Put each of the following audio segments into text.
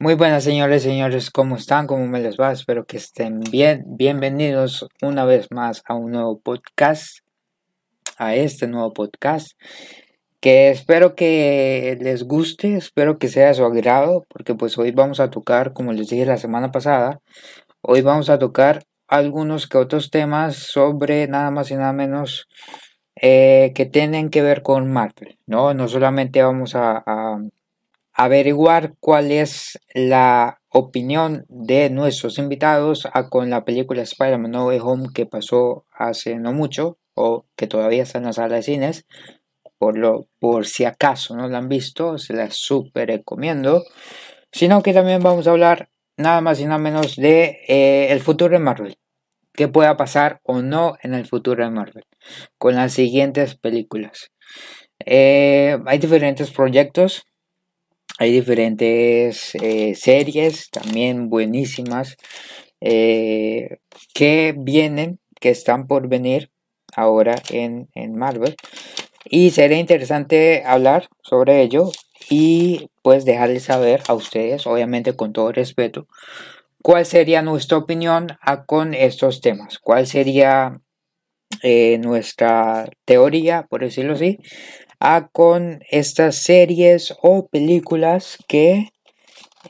Muy buenas señores, señores, ¿cómo están? ¿Cómo me les va? Espero que estén bien. Bienvenidos una vez más a un nuevo podcast, a este nuevo podcast, que espero que les guste, espero que sea de su agrado, porque pues hoy vamos a tocar, como les dije la semana pasada, hoy vamos a tocar algunos que otros temas sobre nada más y nada menos eh, que tienen que ver con Marvel, ¿no? No solamente vamos a averiguar cuál es la opinión de nuestros invitados con la película Spider-Man No Way Home que pasó hace no mucho o que todavía está en la sala de cines. Por, lo, por si acaso no la han visto, se la super recomiendo. Sino que también vamos a hablar nada más y nada menos de eh, el futuro de Marvel. ¿Qué pueda pasar o no en el futuro de Marvel con las siguientes películas? Eh, hay diferentes proyectos hay diferentes eh, series también buenísimas eh, que vienen, que están por venir ahora en, en Marvel. Y sería interesante hablar sobre ello y pues dejarles saber a ustedes, obviamente con todo respeto, cuál sería nuestra opinión con estos temas, cuál sería eh, nuestra teoría, por decirlo así, a con estas series o películas que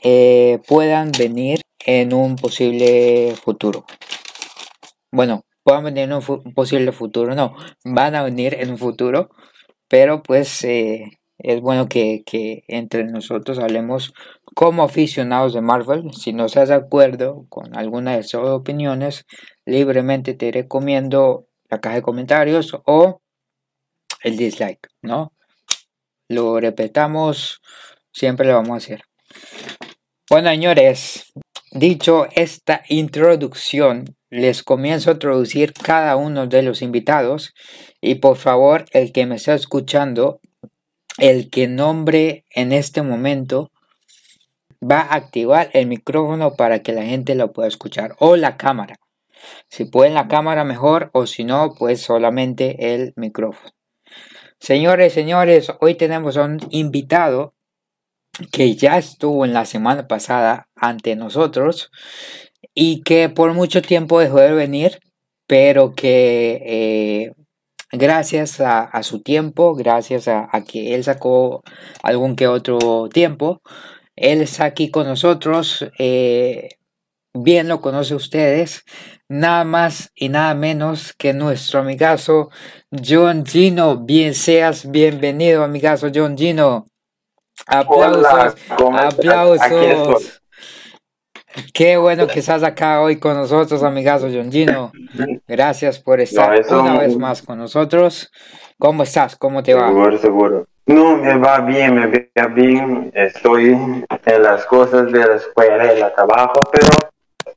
eh, puedan venir en un posible futuro. Bueno, puedan venir en un posible futuro, no, van a venir en un futuro, pero pues eh, es bueno que, que, entre nosotros hablemos como aficionados de Marvel. Si no estás de acuerdo con alguna de esas opiniones, libremente te recomiendo la caja de comentarios o el dislike, ¿no? Lo repetamos, siempre lo vamos a hacer. Bueno, señores, dicho esta introducción, les comienzo a introducir cada uno de los invitados y por favor, el que me está escuchando, el que nombre en este momento, va a activar el micrófono para que la gente lo pueda escuchar o la cámara. Si pueden la cámara mejor o si no, pues solamente el micrófono. Señores, señores, hoy tenemos a un invitado que ya estuvo en la semana pasada ante nosotros y que por mucho tiempo dejó de venir, pero que eh, gracias a, su tiempo, gracias a, que él sacó algún que otro tiempo, él está aquí con nosotros. Eh, bien lo conoce ustedes, nada más y nada menos que nuestro amigazo John Gino. Bien seas bienvenido, amigazo John Gino. Aplausos, aplausos. Qué bueno que estás acá hoy con nosotros, amigazo John Gino. Gracias por estar una vez más con nosotros. ¿Cómo estás? ¿Cómo te va? Seguro, seguro. No, me va bien, me va bien. Estoy en las cosas de la escuela y el trabajo, pero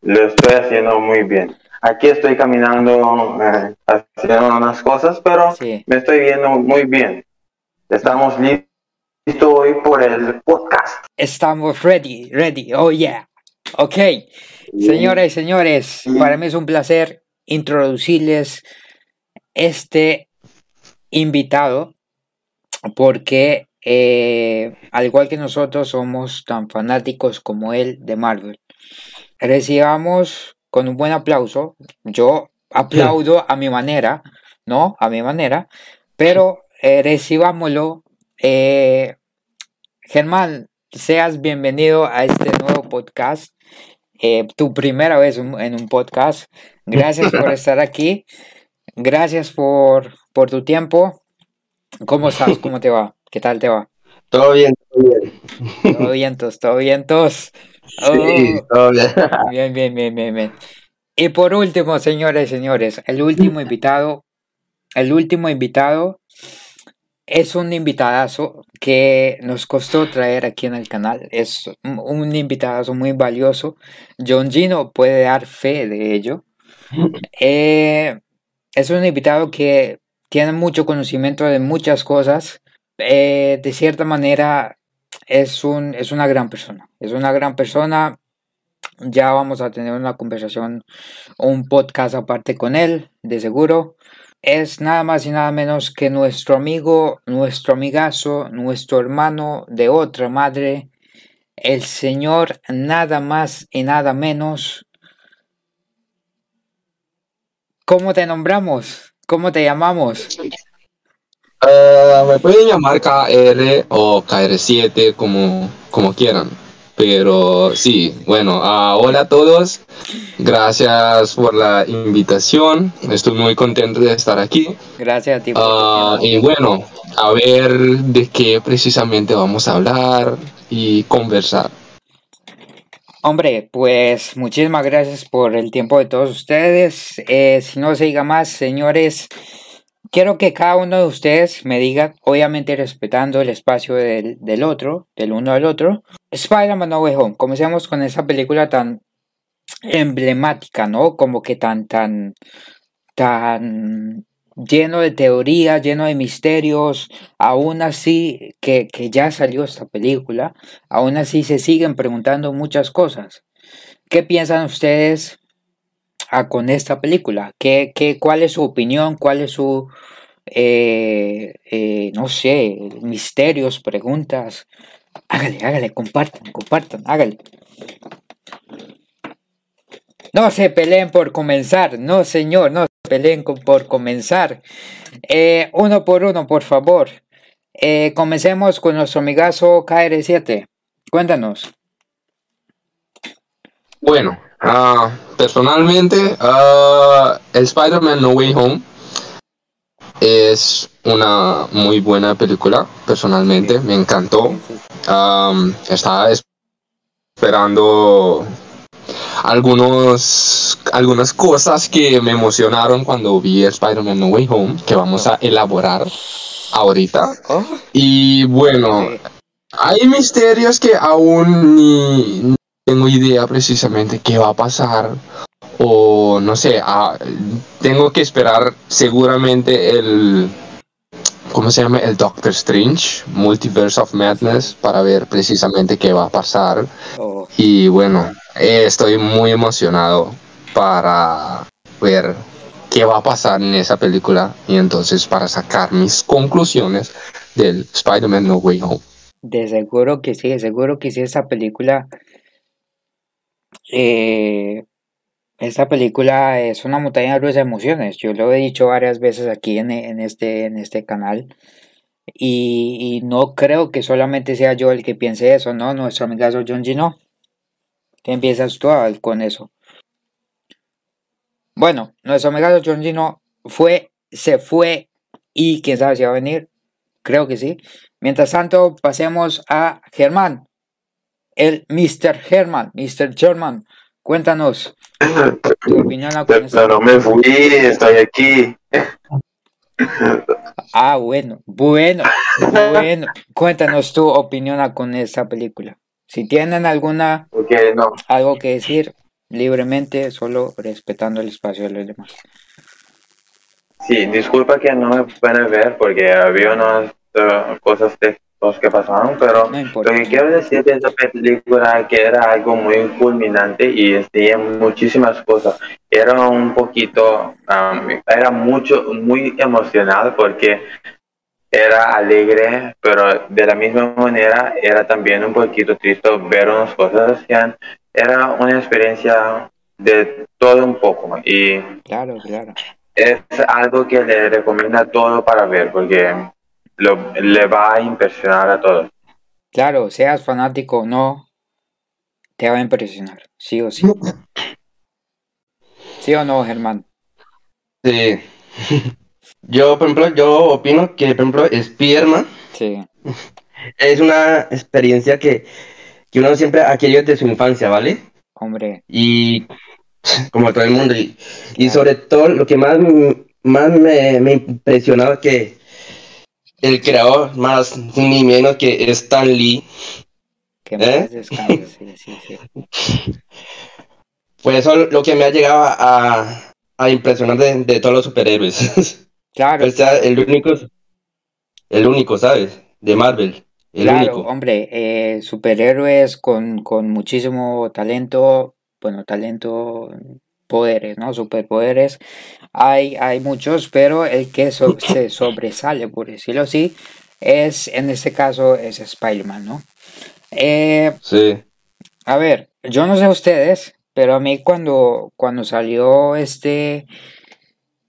lo estoy haciendo muy bien. Aquí estoy caminando, eh, haciendo unas cosas, pero me estoy viendo muy bien. Estamos listos hoy por el podcast. Estamos ready, ready, oh yeah. Ok, señoras y señores, para mí es un placer introducirles este invitado porque eh, al igual que nosotros somos tan fanáticos como él de Marvel recibamos con un buen aplauso. Yo aplaudo a mi manera, ¿no? A mi manera, pero eh, recibámoslo. Eh, Germán, seas bienvenido a este nuevo podcast. Eh, tu primera vez en un podcast. Gracias por estar aquí. Gracias por, por tu tiempo. ¿Cómo estás? ¿Cómo te va? ¿Qué tal te va? Todo bien, todo bien. Todo vientos, todo vientos. Oh. bien. bien, bien, bien, bien, Y por último, señores y señores, el último invitado, el último invitado es un invitadazo que nos costó traer aquí en el canal. Es un invitadazo muy valioso. John Gino puede dar fe de ello. Eh, es un invitado que tiene mucho conocimiento de muchas cosas. Eh, de cierta manera, es, un, es una gran persona. Es una gran persona. Ya vamos a tener una conversación un podcast aparte con él, de seguro. Es nada más y nada menos que nuestro amigo, nuestro amigazo, nuestro hermano de otra madre, el señor nada más y nada menos. ¿Cómo te nombramos? ¿Cómo te llamamos? Uh, me pueden llamar KR o KR7 como, como quieran. Pero sí, bueno, uh, hola a todos. Gracias por la invitación. Estoy muy contento de estar aquí. Gracias a ti. Por Uh, y bueno, a ver de qué precisamente vamos a hablar y conversar. Hombre, pues muchísimas gracias por el tiempo de todos ustedes. Eh, si no se diga más, señores, quiero que cada uno de ustedes me diga, obviamente respetando el espacio del, otro, del uno al otro, Spider-Man No Way Home. Comencemos con esa película tan emblemática, ¿no? Como que tan, tan, tan lleno de teorías, lleno de misterios, aún así que, que, ya salió esta película, aún así se siguen preguntando muchas cosas. ¿Qué piensan ustedes con esta película? ¿Qué, qué, ¿Cuál es su opinión? ¿Cuál es su, eh, eh, no sé, misterios, preguntas? Hágale, hágale, compartan, compartan, hágale. No se peleen por comenzar, no señor, no se peleen por comenzar. Eh, uno por uno, por favor. Comencemos con nuestro amigazo KR7. Cuéntanos. Bueno, uh, personalmente, uh, Spider-Man No Way Home es una muy buena película, personalmente, me encantó. Um, estaba esperando algunos, algunas cosas que me emocionaron cuando vi Spider-Man No Way Home, que vamos a elaborar ahorita. Oh, Y bueno, hay misterios que aún ni tengo idea precisamente qué va a pasar. O no sé, ah, tengo que esperar seguramente el... ¿Cómo se llama? El Doctor Strange, Multiverse of Madness, para ver precisamente qué va a pasar. oh, Y bueno, eh, estoy muy emocionado para ver qué va a pasar en esa película y entonces para sacar mis conclusiones del Spider-Man No Way Home. de seguro que sí, de seguro que sí, esta película. Eh, esta película es una montaña rusa de emociones. Yo lo he dicho varias veces aquí en, este, en este canal. Y, no creo que solamente sea yo el que piense eso, ¿no? Nuestro amigazo John G. no. ¿Qué empiezas tú con eso? Bueno, nuestro amigazo John G. no fue, se fue y quién sabe si va a venir. Creo que sí. Mientras tanto, pasemos a Germán. El Mr. Germán, Mr. Germán. Cuéntanos tu opinión con esta Pero me fui, estoy aquí. Ah, bueno, bueno, bueno. Cuéntanos tu opinión a- con esta película. Si tienen alguna Porque no, algo que decir libremente, solo respetando el espacio de los demás. sí, disculpa que no me pueden ver porque había unas eh, cosas técnicas que pasaron, pero No lo que quiero decir de esa película que era algo muy culminante y tenía muchísimas cosas. Era un poquito, um, era mucho, muy emocional porque era alegre, pero de la misma manera era también un poquito triste ver unas cosas que era una experiencia de todo un poco y Claro, claro. es algo que le recomiendo a todo para ver porque lo, le va a impresionar a todos. Claro, seas fanático o no, te va a impresionar, sí o sí. ¿Sí o no, Germán? Sí. Yo, por ejemplo, yo opino que, por ejemplo, Spiderman Sí, es una experiencia que, que uno siempre ha querido desde su infancia, ¿vale? hombre, Y como todo el mundo. Y, y sobre todo lo que más, más me, me impresionaba que el creador, más ni menos que Stan Lee, que ¿Eh? sí, sí, sí. pues eso es lo que me ha llegado a, a impresionar de, de todos los superhéroes. Claro, o sea, el único, el único, ¿sabes? De Marvel, el Claro, único. hombre, eh, superhéroes con, con muchísimo talento, bueno, talento, poderes, ¿no? Superpoderes. Hay, hay muchos, pero el que so- se sobresale, por decirlo así, es, en este caso, es Spider-Man, ¿no? Eh, Sí. a ver, yo no sé ustedes, pero a mí cuando, cuando salió este,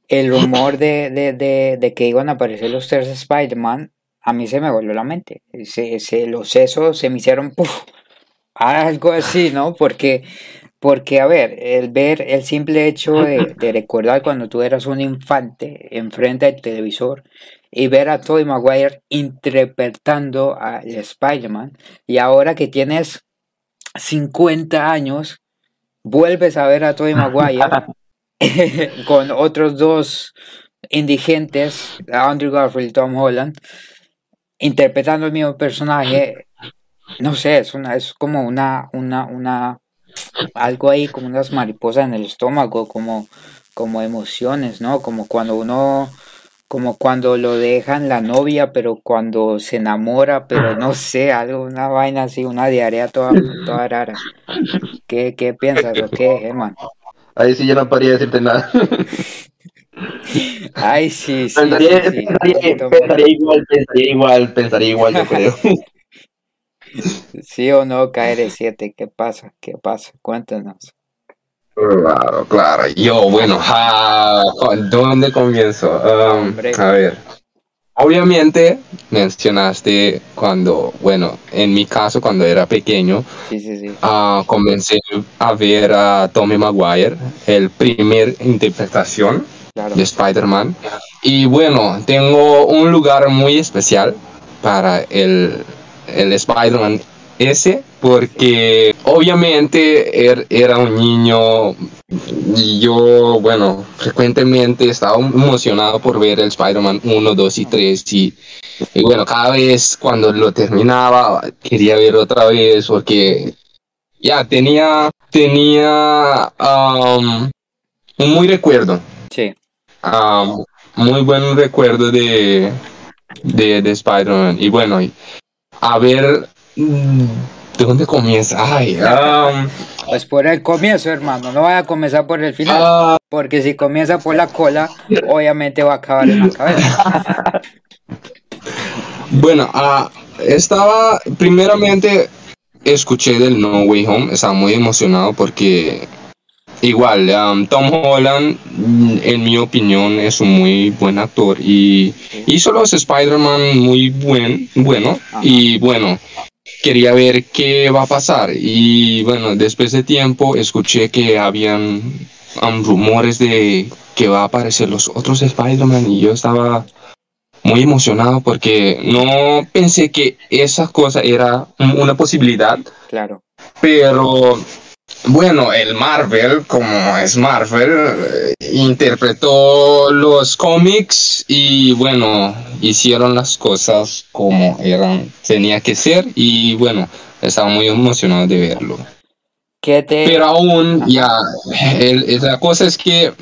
el rumor de, de, de, de que iban a aparecer los tres Spider-Man, a mí se me volvió la mente. Se, se- los sesos se me hicieron puf, algo así, ¿no? Porque, porque, a ver, el ver el simple hecho de, de recordar cuando tú eras un infante enfrente del televisor y ver a Tobey Maguire interpretando al Spider-Man y ahora que tienes 50 años, vuelves a ver a Tobey Maguire con otros dos indigentes, Andrew Garfield y Tom Holland, interpretando el mismo personaje. No sé, es una, es como una, una, una, algo ahí, como unas mariposas en el estómago, como, como emociones, ¿no? Como cuando uno, como cuando lo dejan la novia, pero cuando se enamora, pero no sé, algo, una vaina así, una diarrea toda, toda rara. ¿Qué, qué piensas o qué, Germán? Ahí sí yo no podría decirte nada. Ay, sí, sí, pensaría, sí, sí, pensaría- Tom- pensaría igual, pensaría igual, pensaría igual, yo creo. Sí o no, KR7, ¿qué pasa? ¿Qué pasa? Cuéntanos. Claro, claro. Yo, bueno, ja, ¿dónde comienzo? Um, a ver. Obviamente mencionaste cuando, bueno, en mi caso cuando era pequeño, Sí, sí, sí. ah, comencé a ver a Tommy Maguire, el primer interpretación Claro. de Spider-Man. Y bueno, tengo un lugar muy especial para el, el Spider-Man ese, porque obviamente er- era un niño y yo, bueno, frecuentemente estaba emocionado por ver el Spider-Man 1, 2 y 3 y, y bueno, cada vez cuando lo terminaba quería ver otra vez porque ya tenía, tenía um, un muy recuerdo Sí. Ah, muy buen recuerdo de, de, de Spider-Man. Y bueno, y a ver, mm, ¿de dónde comienza? Ay, ah, Pues por el comienzo, hermano. No vaya a comenzar por el final. ah, Porque si comienza por la cola, obviamente va a acabar en la cabeza. bueno, ah, estaba, primeramente, escuché del No Way Home, estaba muy emocionado porque igual, um, Tom Holland, mm, en mi opinión, es un muy buen actor y hizo los Spider-Man muy buen, bueno, y bueno, quería ver qué va a pasar. Y bueno, después de tiempo escuché que habían um, rumores de que va a aparecer los otros Spider-Man y yo estaba muy emocionado porque no pensé que esa cosa era un- una posibilidad, Claro. pero bueno, el Marvel, como es Marvel, eh, interpretó los cómics y bueno, hicieron las cosas como eran, tenía que ser y bueno, estaba muy emocionado de verlo. ¿Qué te... Pero aún, ya, el- la cosa es que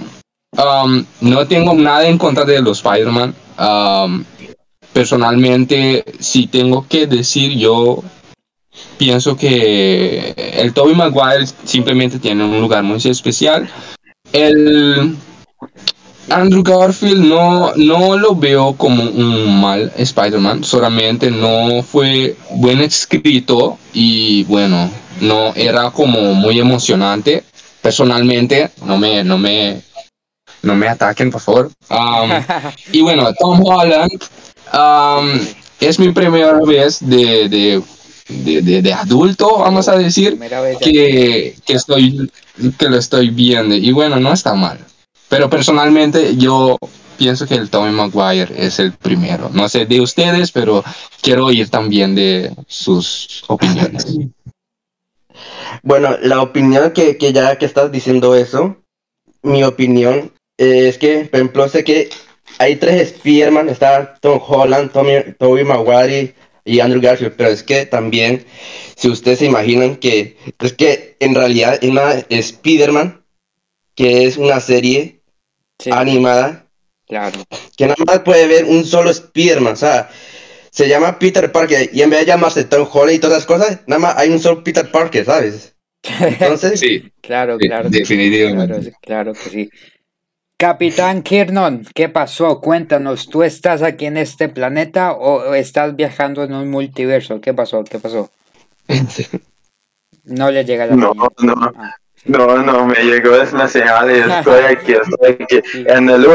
um, no tengo nada en contra de los Spider-Man. Um, personalmente, si tengo que decir, yo pienso que el Tobey Maguire simplemente tiene un lugar muy especial. El Andrew Garfield no, no lo veo como un mal Spider-Man, solamente no fue buen escrito y bueno, no era como muy emocionante. Personalmente, no me, no me, no me ataquen, por favor. Um, y bueno, Tom Holland um, es mi primera vez de, de, de, de- de adulto, vamos a decir, que, que estoy, que lo estoy viendo. Y bueno, no está mal. Pero personalmente yo pienso que el Tommy Maguire es el primero. No sé de ustedes, pero quiero oír también de sus opiniones. Bueno, la opinión que, que ya que estás diciendo eso, mi opinión eh, es que, por ejemplo, sé que hay tres Spider-Man, está Tom Holland, Tommy, Tobey Maguire y Andrew Garfield, pero es que también, si ustedes se imaginan que, es que en realidad es una Spider-Man, que es una serie Sí, animada, claro. que nada más puede ver un solo Spider-Man, o sea, se llama Peter Parker y en vez de llamarse Tom Holland y todas las cosas, nada más hay un solo Peter Parker, ¿sabes? Entonces, Sí, Claro, Sí, claro. definitivamente. Claro, claro que sí. Capitán Kirnon, ¿qué pasó? Cuéntanos, ¿tú estás aquí en este planeta o estás viajando en un multiverso? ¿Qué pasó? ¿Qué pasó? No le llega la No, no. Ah, No, no, me llegó es la señal y estoy aquí, estoy aquí. En el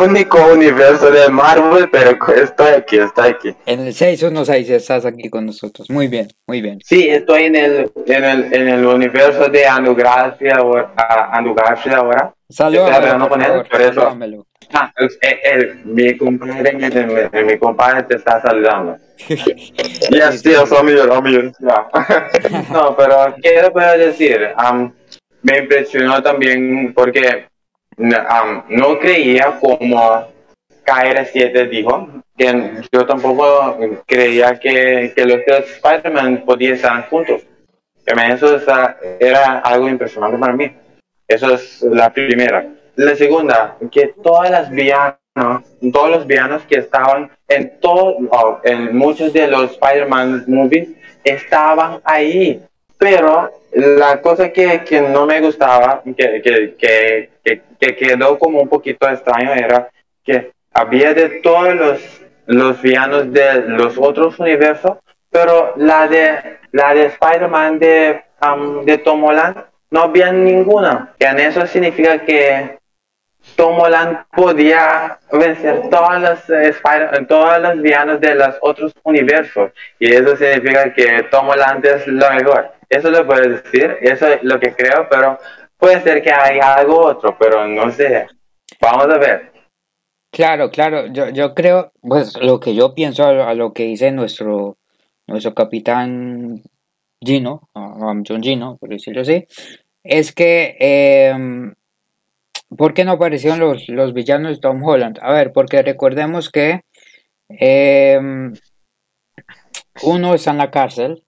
único universo de Marvel, pero estoy aquí, estoy aquí. En el 616 estás aquí con nosotros. Muy bien, muy bien. Sí, estoy en el, en el, en el universo de Garfield ahora. Salúdamelo, hablando por por eso. salúdamelo. Ah, el- el- mi compadre, mi, mi- mi compadre te está saludando. Yes, I'm here, I'm here. Yeah. no, pero ¿qué le puedo decir? Am, me impresionó también porque am, no creía como KR7 dijo, que yo tampoco creía que, que los tres Spider-Man podían estar juntos. Eso era algo impresionante para mí. Eso es la primera. La segunda, que todas las villanos, todos los villanos que estaban en todo, o en muchos de los Spider-Man movies estaban ahí. Pero la cosa que, que no me gustaba, que, que, que, que, que quedó como un poquito extraño, era que había de todos los, los villanos de los otros universos, pero la de, la de Spider-Man de, de Tom Holland no había ninguna. Que en eso significa que Tom Holland podía vencer todos los, eh, todos los villanos de los otros universos. Y eso significa que Tom Holland es lo mejor. Eso lo puedo decir, eso es lo que creo, pero puede ser que haya algo otro, pero no sé. Vamos a ver. Claro, claro, yo, yo creo, pues lo que yo pienso a, lo- que dice nuestro, nuestro capitán Gino, um, John Gino, por decirlo así, es que, em, ¿por qué no aparecieron los, los villanos de Tom Holland? A ver, porque recordemos que em, uno está en la cárcel,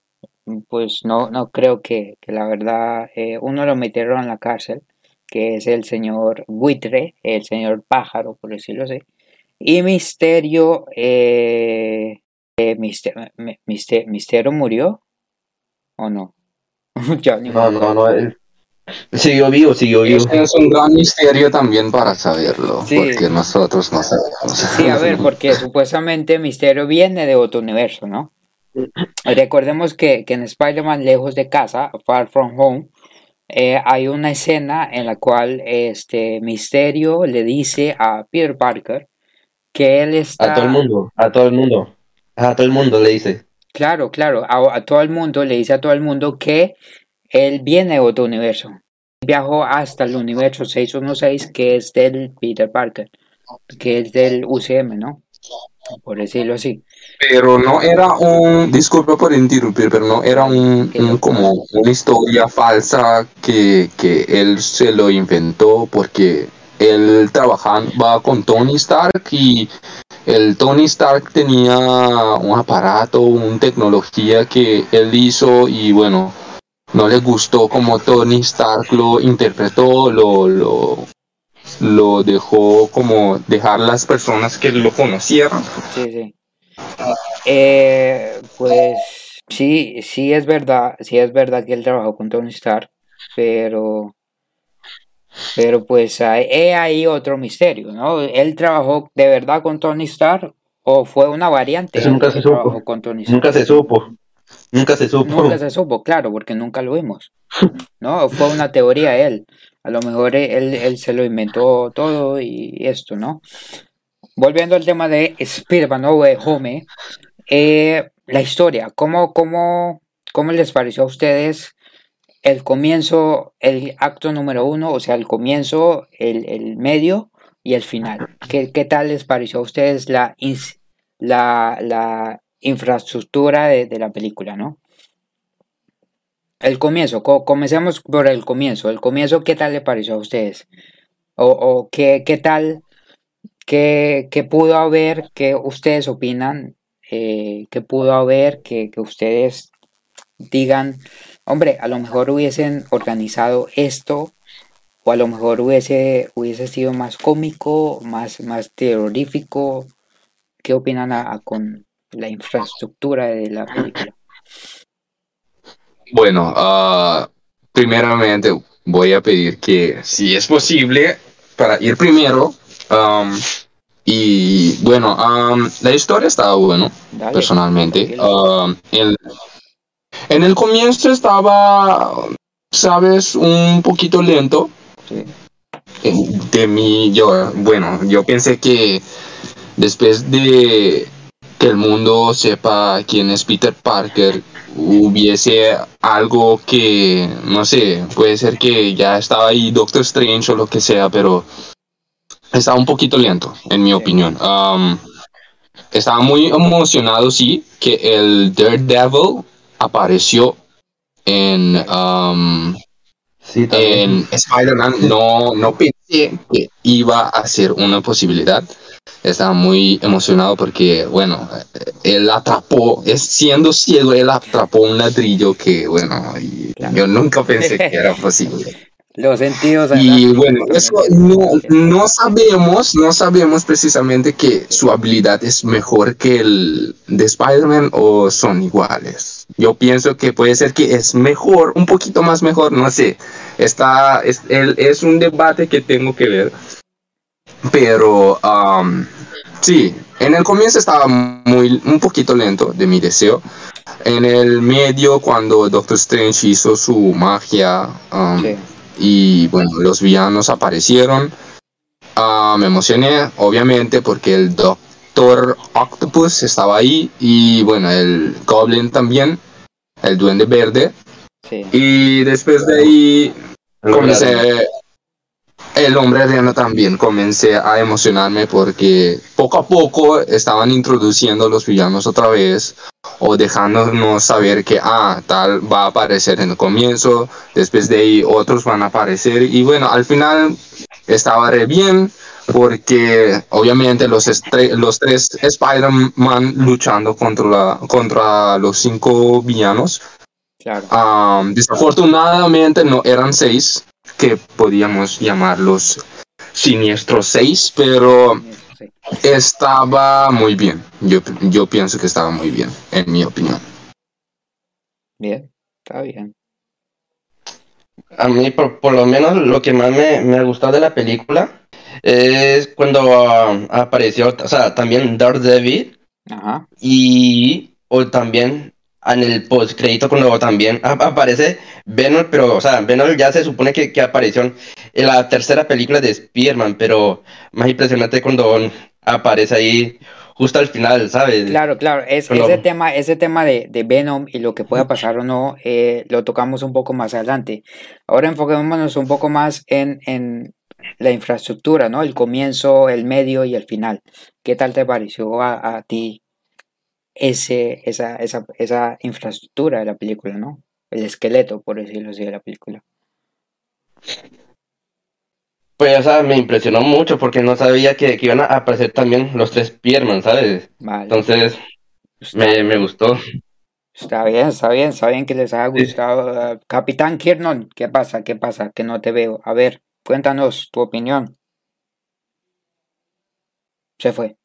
pues no, no creo que, que la verdad, eh, uno lo metieron en la cárcel, que es el señor buitre, el señor pájaro, por decirlo así. Y Misterio, eh, eh, Mister- mi- Mister- Misterio murió o no? Ya No, no. él Siguió vivo, siguió vivo. Es un gran misterio también para saberlo, Sí. porque nosotros no sabemos. Sí, a ver, porque supuestamente Misterio viene de otro universo, ¿no? Recordemos que, que en Spider-Man Lejos de Casa, Far From Home, eh, hay una escena en la cual este Misterio le dice a Peter Parker que él está... A todo el mundo, a todo el mundo. A todo el mundo le dice. Claro, claro, a, a todo el mundo, le dice a todo el mundo que él viene de otro universo. Viajó hasta el universo 616, que es del Peter Parker, que es del UCM, ¿no? Por decirlo así. Pero no era un, disculpa por interrumpir, pero no era un, un como una historia falsa que, que él se lo inventó porque él trabajaba con Tony Stark y el Tony Stark tenía un aparato, una tecnología que él hizo y bueno, no le gustó como Tony Stark lo interpretó, lo, lo, lo dejó como dejar las personas que lo conocieran. Sí, sí. Eh, pues sí, sí es verdad, sí es verdad que él trabajó con Tony Stark, pero, pero pues hay, he ahí otro misterio, ¿no? ¿Él trabajó de verdad con Tony Stark o fue una variante Eso nunca se supo. trabajó con Tony Stark? Nunca se supo. Nunca se supo. Nunca se supo, claro, porque nunca lo vimos. ¿No? Fue una teoría él. A lo mejor él, él se lo inventó todo y esto, ¿no? Volviendo al tema de Spider-Man No Way Home, eh, la historia, ¿cómo, cómo, ¿cómo les pareció a ustedes el comienzo, el acto número uno, o sea, el comienzo, el, el medio y el final? ¿Qué, qué tal les pareció a ustedes la, la infraestructura de, la película, ¿no? El comienzo, co- comencemos por el comienzo. El comienzo, ¿qué tal le pareció a ustedes? O, o qué, qué tal, qué, qué pudo haber, qué ustedes opinan, eh, qué pudo haber, que, que ustedes digan, hombre, a lo mejor hubiesen organizado esto, o a lo mejor hubiese, hubiese sido más cómico, más, más terrorífico. ¿Qué opinan a- a con la infraestructura de la película? Bueno, ah, primeramente voy a pedir que si es posible para ir primero. y bueno, la historia estaba bueno, Dale. personalmente. el, En el comienzo estaba, sabes, un poquito lento. Sí. Eh, De mí, yo, bueno, yo pensé que después de que el mundo sepa quién es Peter Parker, hubiese algo que, no sé, puede ser que ya estaba ahí Doctor Strange o lo que sea, pero estaba un poquito lento, en mi opinión. Um, estaba muy emocionado, sí, que el Daredevil apareció en, um, Sí, en Spider-Man. No, no pensé que iba a ser una posibilidad. Estaba muy emocionado porque, bueno, él atrapó, es siendo ciego, él atrapó un ladrillo que, bueno, y Claro. yo nunca pensé que era posible. Los sentidos. Y bueno, eso no, no sabemos, no sabemos precisamente que su habilidad es mejor que el de Spider-Man o son iguales. Yo pienso que puede ser que es mejor, un poquito más mejor, no sé. Está, es, el- es un debate que tengo que ver. Pero um, sí, en el comienzo estaba muy, un poquito lento de mi deseo. En el medio, cuando Doctor Strange hizo su magia, um, Sí. y bueno, los villanos aparecieron. Ah, me emocioné, obviamente, porque el Doctor Octopus estaba ahí y bueno, el Goblin también, el Duende Verde. Sí. Y después de ahí comencé, el hombre arena también, comencé a emocionarme porque poco a poco estaban introduciendo los villanos otra vez o dejándonos saber que, ah, tal va a aparecer en el comienzo, después de ahí otros van a aparecer y bueno, al final estaba re bien porque obviamente los, los tres Spider-Man luchando contra, la- contra los cinco villanos Claro. Um, desafortunadamente no eran seis, que podíamos llamarlos siniestros seis, pero Sí. estaba muy bien. Yo, yo pienso que estaba muy bien, en mi opinión. Bien. Está bien. A mí, por, por lo menos, lo que más me, me gustó de la película es cuando ah, apareció, o sea, también Daredevil Ajá. y o también en el post crédito cuando también ap- aparece Venom, pero, o sea, Venom ya se supone que, que apareció en la tercera película de Spider-Man, pero más impresionante cuando aparece ahí justo al final, ¿sabes? Claro, claro, es, ese tema, ese tema de, de Venom y lo que pueda pasar o no, eh, lo tocamos un poco más adelante. Ahora enfoquémonos un poco más en, en la infraestructura, ¿no? El comienzo, el medio y el final. ¿Qué tal te pareció a, a ti ese, esa, esa, esa infraestructura de la película, ¿no? El esqueleto, por decirlo así, de la película. Pues, o sea, me impresionó mucho porque no sabía que, que iban a aparecer también los tres Spider-Man, ¿sabes? Vale. Entonces, me, me gustó. está bien, está bien, está bien que les haya gustado. Capitán Kiernon, ¿qué pasa? ¿Qué pasa? Que no te veo. A ver, cuéntanos tu opinión. Se fue.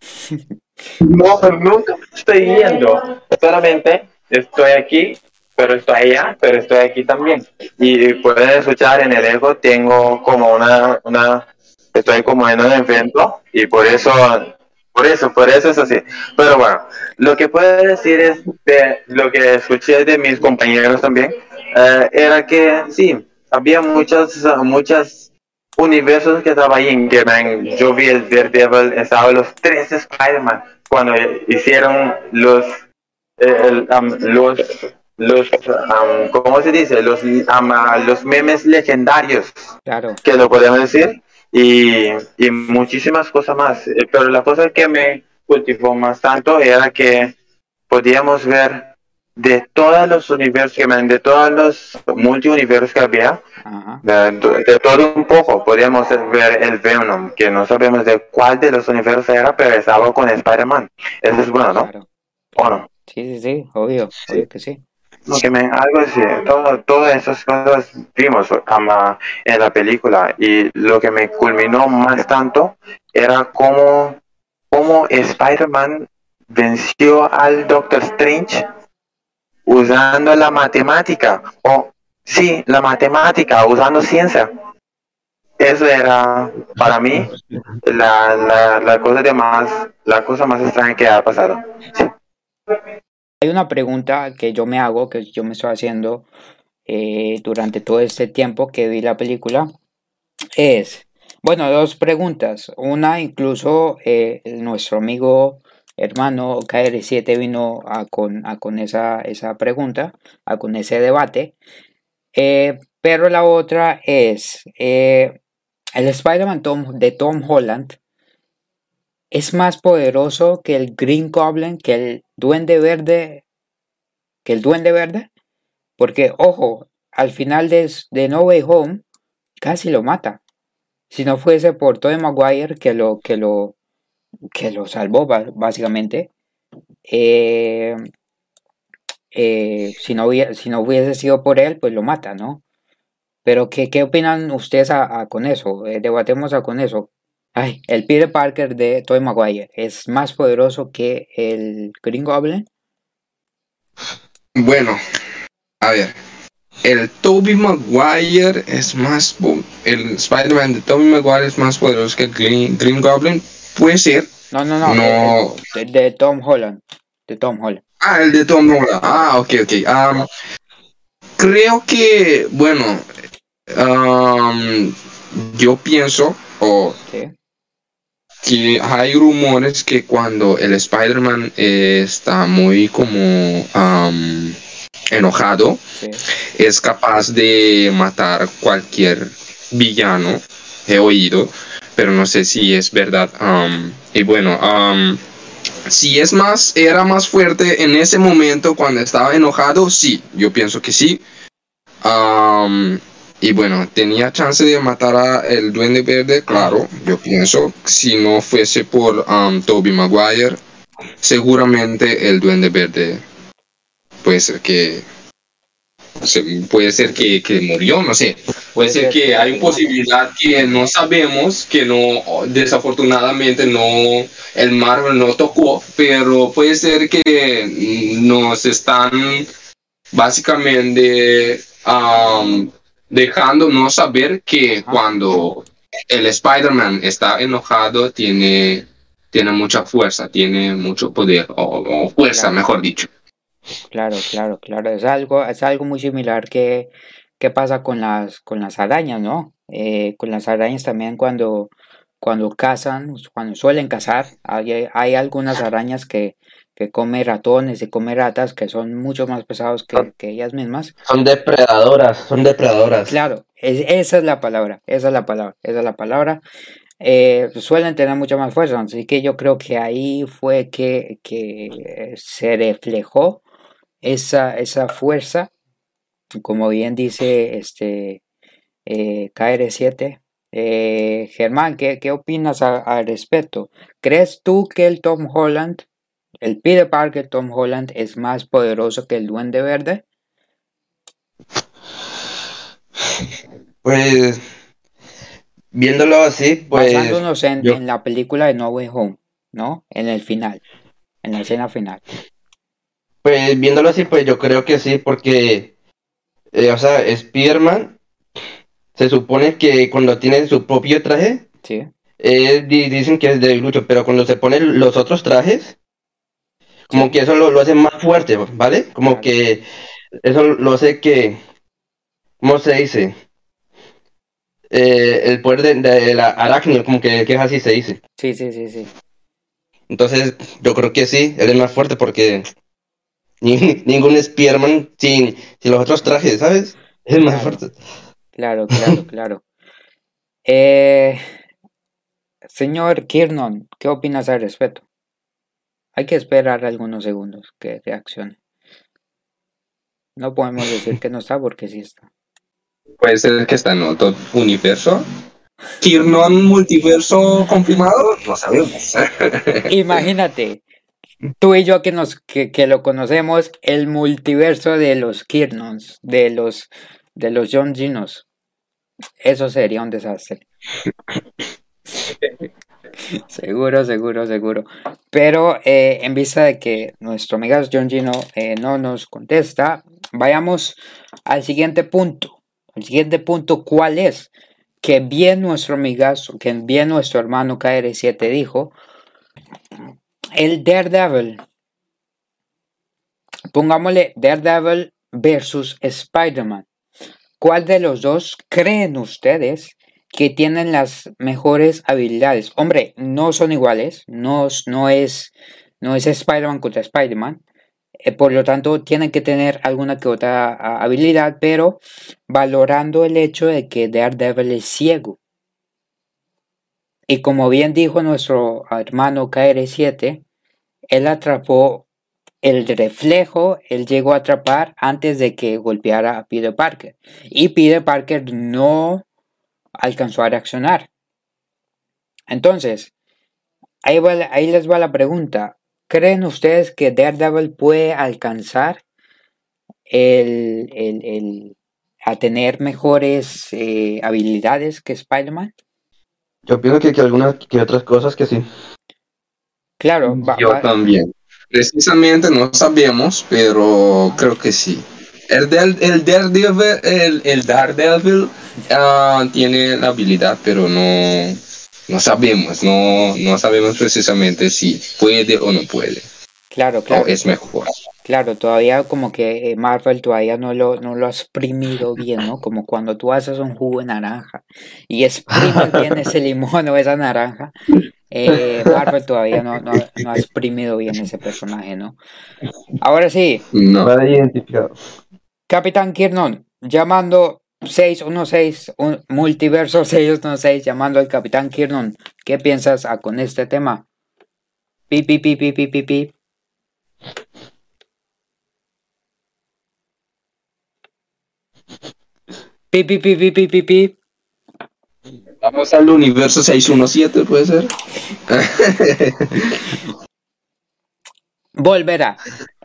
No, nunca me estoy yendo. Solamente estoy aquí, pero estoy allá, pero estoy aquí también. Y pueden escuchar en el eco, tengo como una, una, estoy como en un evento y por eso, por eso, por eso es así. Pero bueno, lo que puedo decir es de lo que escuché de mis compañeros también, eh, era que sí, había muchas, muchas universos que estaba ahí en que man, yo vi el Daredevil, estaba los tres Spider-Man cuando hicieron los eh, el, um, los los um, ¿cómo se dice? los um, los memes legendarios Claro. que lo podemos decir y, y muchísimas cosas más Eh, pero la cosa que me cultivó más tanto era que podíamos ver de todos los universos de todos los multiuniversos que había Ajá. de, de todo un poco, podríamos ver el Venom, que no sabemos de cuál de los universos era, pero estaba con Spider-Man. Eso es bueno, ¿no? Claro. ¿O no? Sí, sí, sí, obvio, obvio que sí. Que me- algo así, todo, todas esas cosas vimos ama, en la película y lo que me culminó más tanto era cómo, cómo Spider-Man venció al Doctor Strange usando la matemática, o sí, la matemática, usando ciencia. Eso era para mí la, la, la cosa de más, la cosa más extraña que ha pasado. Hay una pregunta que yo me hago, que yo me estoy haciendo eh, durante todo este tiempo que vi la película. Es, bueno, dos preguntas. Una, incluso eh, nuestro amigo hermano KR7 vino a con, a con esa, esa, pregunta, a con ese debate. Eh, pero la otra es, el Spider-Man de Tom Holland es más poderoso que el Green Goblin, que el Duende Verde, que el Duende Verde, porque ojo, al final de, de No Way Home casi lo mata. Si no fuese por Tobey Maguire que lo que lo que lo salvó básicamente, eh, eh, si, no hubiese, si no hubiese sido por él, pues lo mata, ¿no? Pero ¿qué, qué opinan ustedes con eso? Eh, debatemos con eso. Ay, el Peter Parker de Tobey Maguire es más poderoso que el Green Goblin. Bueno, a ver. El Tobey Maguire es más. El Spider-Man de Tobey Maguire es más poderoso que el Green, Goblin. Puede ser. No, no, no. de, Tom Holland. De Tom Holland. Ah, el de Tom Holland. Ah, ok, ok. Um, creo que, bueno, um, yo pienso, o que hay rumores que cuando el Spider-Man está muy como enojado, es capaz de matar cualquier villano, he oído, pero no sé si es verdad. y bueno, si es más, era más fuerte en ese momento cuando estaba enojado, sí, yo pienso que sí. Y bueno, tenía chance de matar a el Duende Verde, claro, yo pienso. Si no fuese por um, Toby Maguire, seguramente el Duende Verde puede puede ser que, que, murió, no sé. Puede ser que hay una posibilidad que no sabemos, que no, desafortunadamente no, el Marvel no tocó, pero puede ser que nos están básicamente um, dejando no saber que cuando el Spider-Man está enojado tiene, tiene mucha fuerza, tiene mucho poder, o, fuerza, mejor dicho. Claro, claro, claro. Es algo, es algo muy similar que, que pasa con las, con las arañas, ¿no? Eh, con las arañas también cuando, cuando cazan, cuando suelen cazar, hay, hay algunas arañas que, que come ratones y come ratas que son mucho más pesados que, ellas mismas. Son depredadoras, son depredadoras. Claro, esa es la palabra, esa es la palabra, esa es la palabra. Eh, suelen tener mucha más fuerza, así que yo creo que ahí fue que, se reflejó esa, esa fuerza, como bien dice este eh, KR7. Eh, Germán, ¿qué, ¿qué, opinas al respecto? ¿Crees tú que el Tom Holland el Peter Parker Tom Holland es más poderoso que el Duende Verde? Pues viéndolo así, pues basándonos en, la película de No Way Home, ¿no? En el final, en la escena final. Pues viéndolo así, pues yo creo que sí, porque eh, o sea, Spider-Man se supone que cuando tiene su propio traje, sí. Eh, dicen que es de lucho, pero cuando se pone los otros trajes, como que eso lo, hace más fuerte, ¿vale? Como que eso lo hace que, ¿cómo se dice? Eh, el poder de, la arácnido, como que, es así se dice. Sí, sí, sí, sí. Entonces, yo creo que sí, él es más fuerte porque ningún Spearman sin, sin los otros trajes, ¿sabes? Es más fuerte. Claro, claro, claro. Eh, señor Kiernon, ¿qué opinas al respecto? Hay que esperar algunos segundos que reaccione. No podemos decir que no está porque sí está. Puede ser que está en otro universo. Kirnon multiverso confirmado, no sabemos. Imagínate, tú y yo que nos que, lo conocemos, el multiverso de los Kirnons, de los de los John Ginos. Eso sería un desastre. seguro, seguro, seguro. Pero eh, en vista de que nuestro amigo John Gino eh, no nos contesta, vayamos al siguiente punto. El siguiente punto, ¿cuál es? Que bien nuestro amigazo, que bien nuestro hermano KR7 dijo, el Daredevil pongámosle Daredevil versus Spider-Man. ¿Cuál de los dos creen ustedes que tienen las mejores habilidades? Hombre, no son iguales, no, es, no es Spider-Man contra Spider-Man. Eh, por lo tanto, tienen que tener alguna que otra habilidad, pero valorando el hecho de que Daredevil es ciego. Y como bien dijo nuestro hermano KR7, él atrapó el reflejo, él llegó a atrapar antes de que golpeara a Peter Parker. Y Peter Parker no alcanzó a reaccionar. Entonces, ahí, ahí les va la pregunta. ¿Creen ustedes que Daredevil puede alcanzar el, a tener mejores eh, habilidades que Spider-Man? Yo pienso que, que algunas que otras cosas que sí. Claro, yo también. Precisamente no sabemos, pero creo que sí. El, del, el Daredevil, el, el Daredevil uh, tiene la habilidad, pero no, no sabemos, no, no sabemos precisamente si puede o no puede. Claro, claro. O es mejor. Claro, todavía como que eh, Marvel todavía no lo, no lo ha exprimido bien, ¿no? Como cuando tú haces un jugo de naranja y exprimes bien ese limón o esa naranja. Eh, Marvel todavía no, no, no, ha exprimido bien ese personaje, ¿no? Ahora sí. No. identificado. Capitán Kirnon, llamando 616, un multiverso 616, llamando al Capitán Kirnon. ¿Qué piensas ah, con este tema? Pi, pi, pi, pi, pi, pi, pi. Pi, pi, pi, pi, pi, pi, pi. Vamos al universo 617, puede ser. volverá.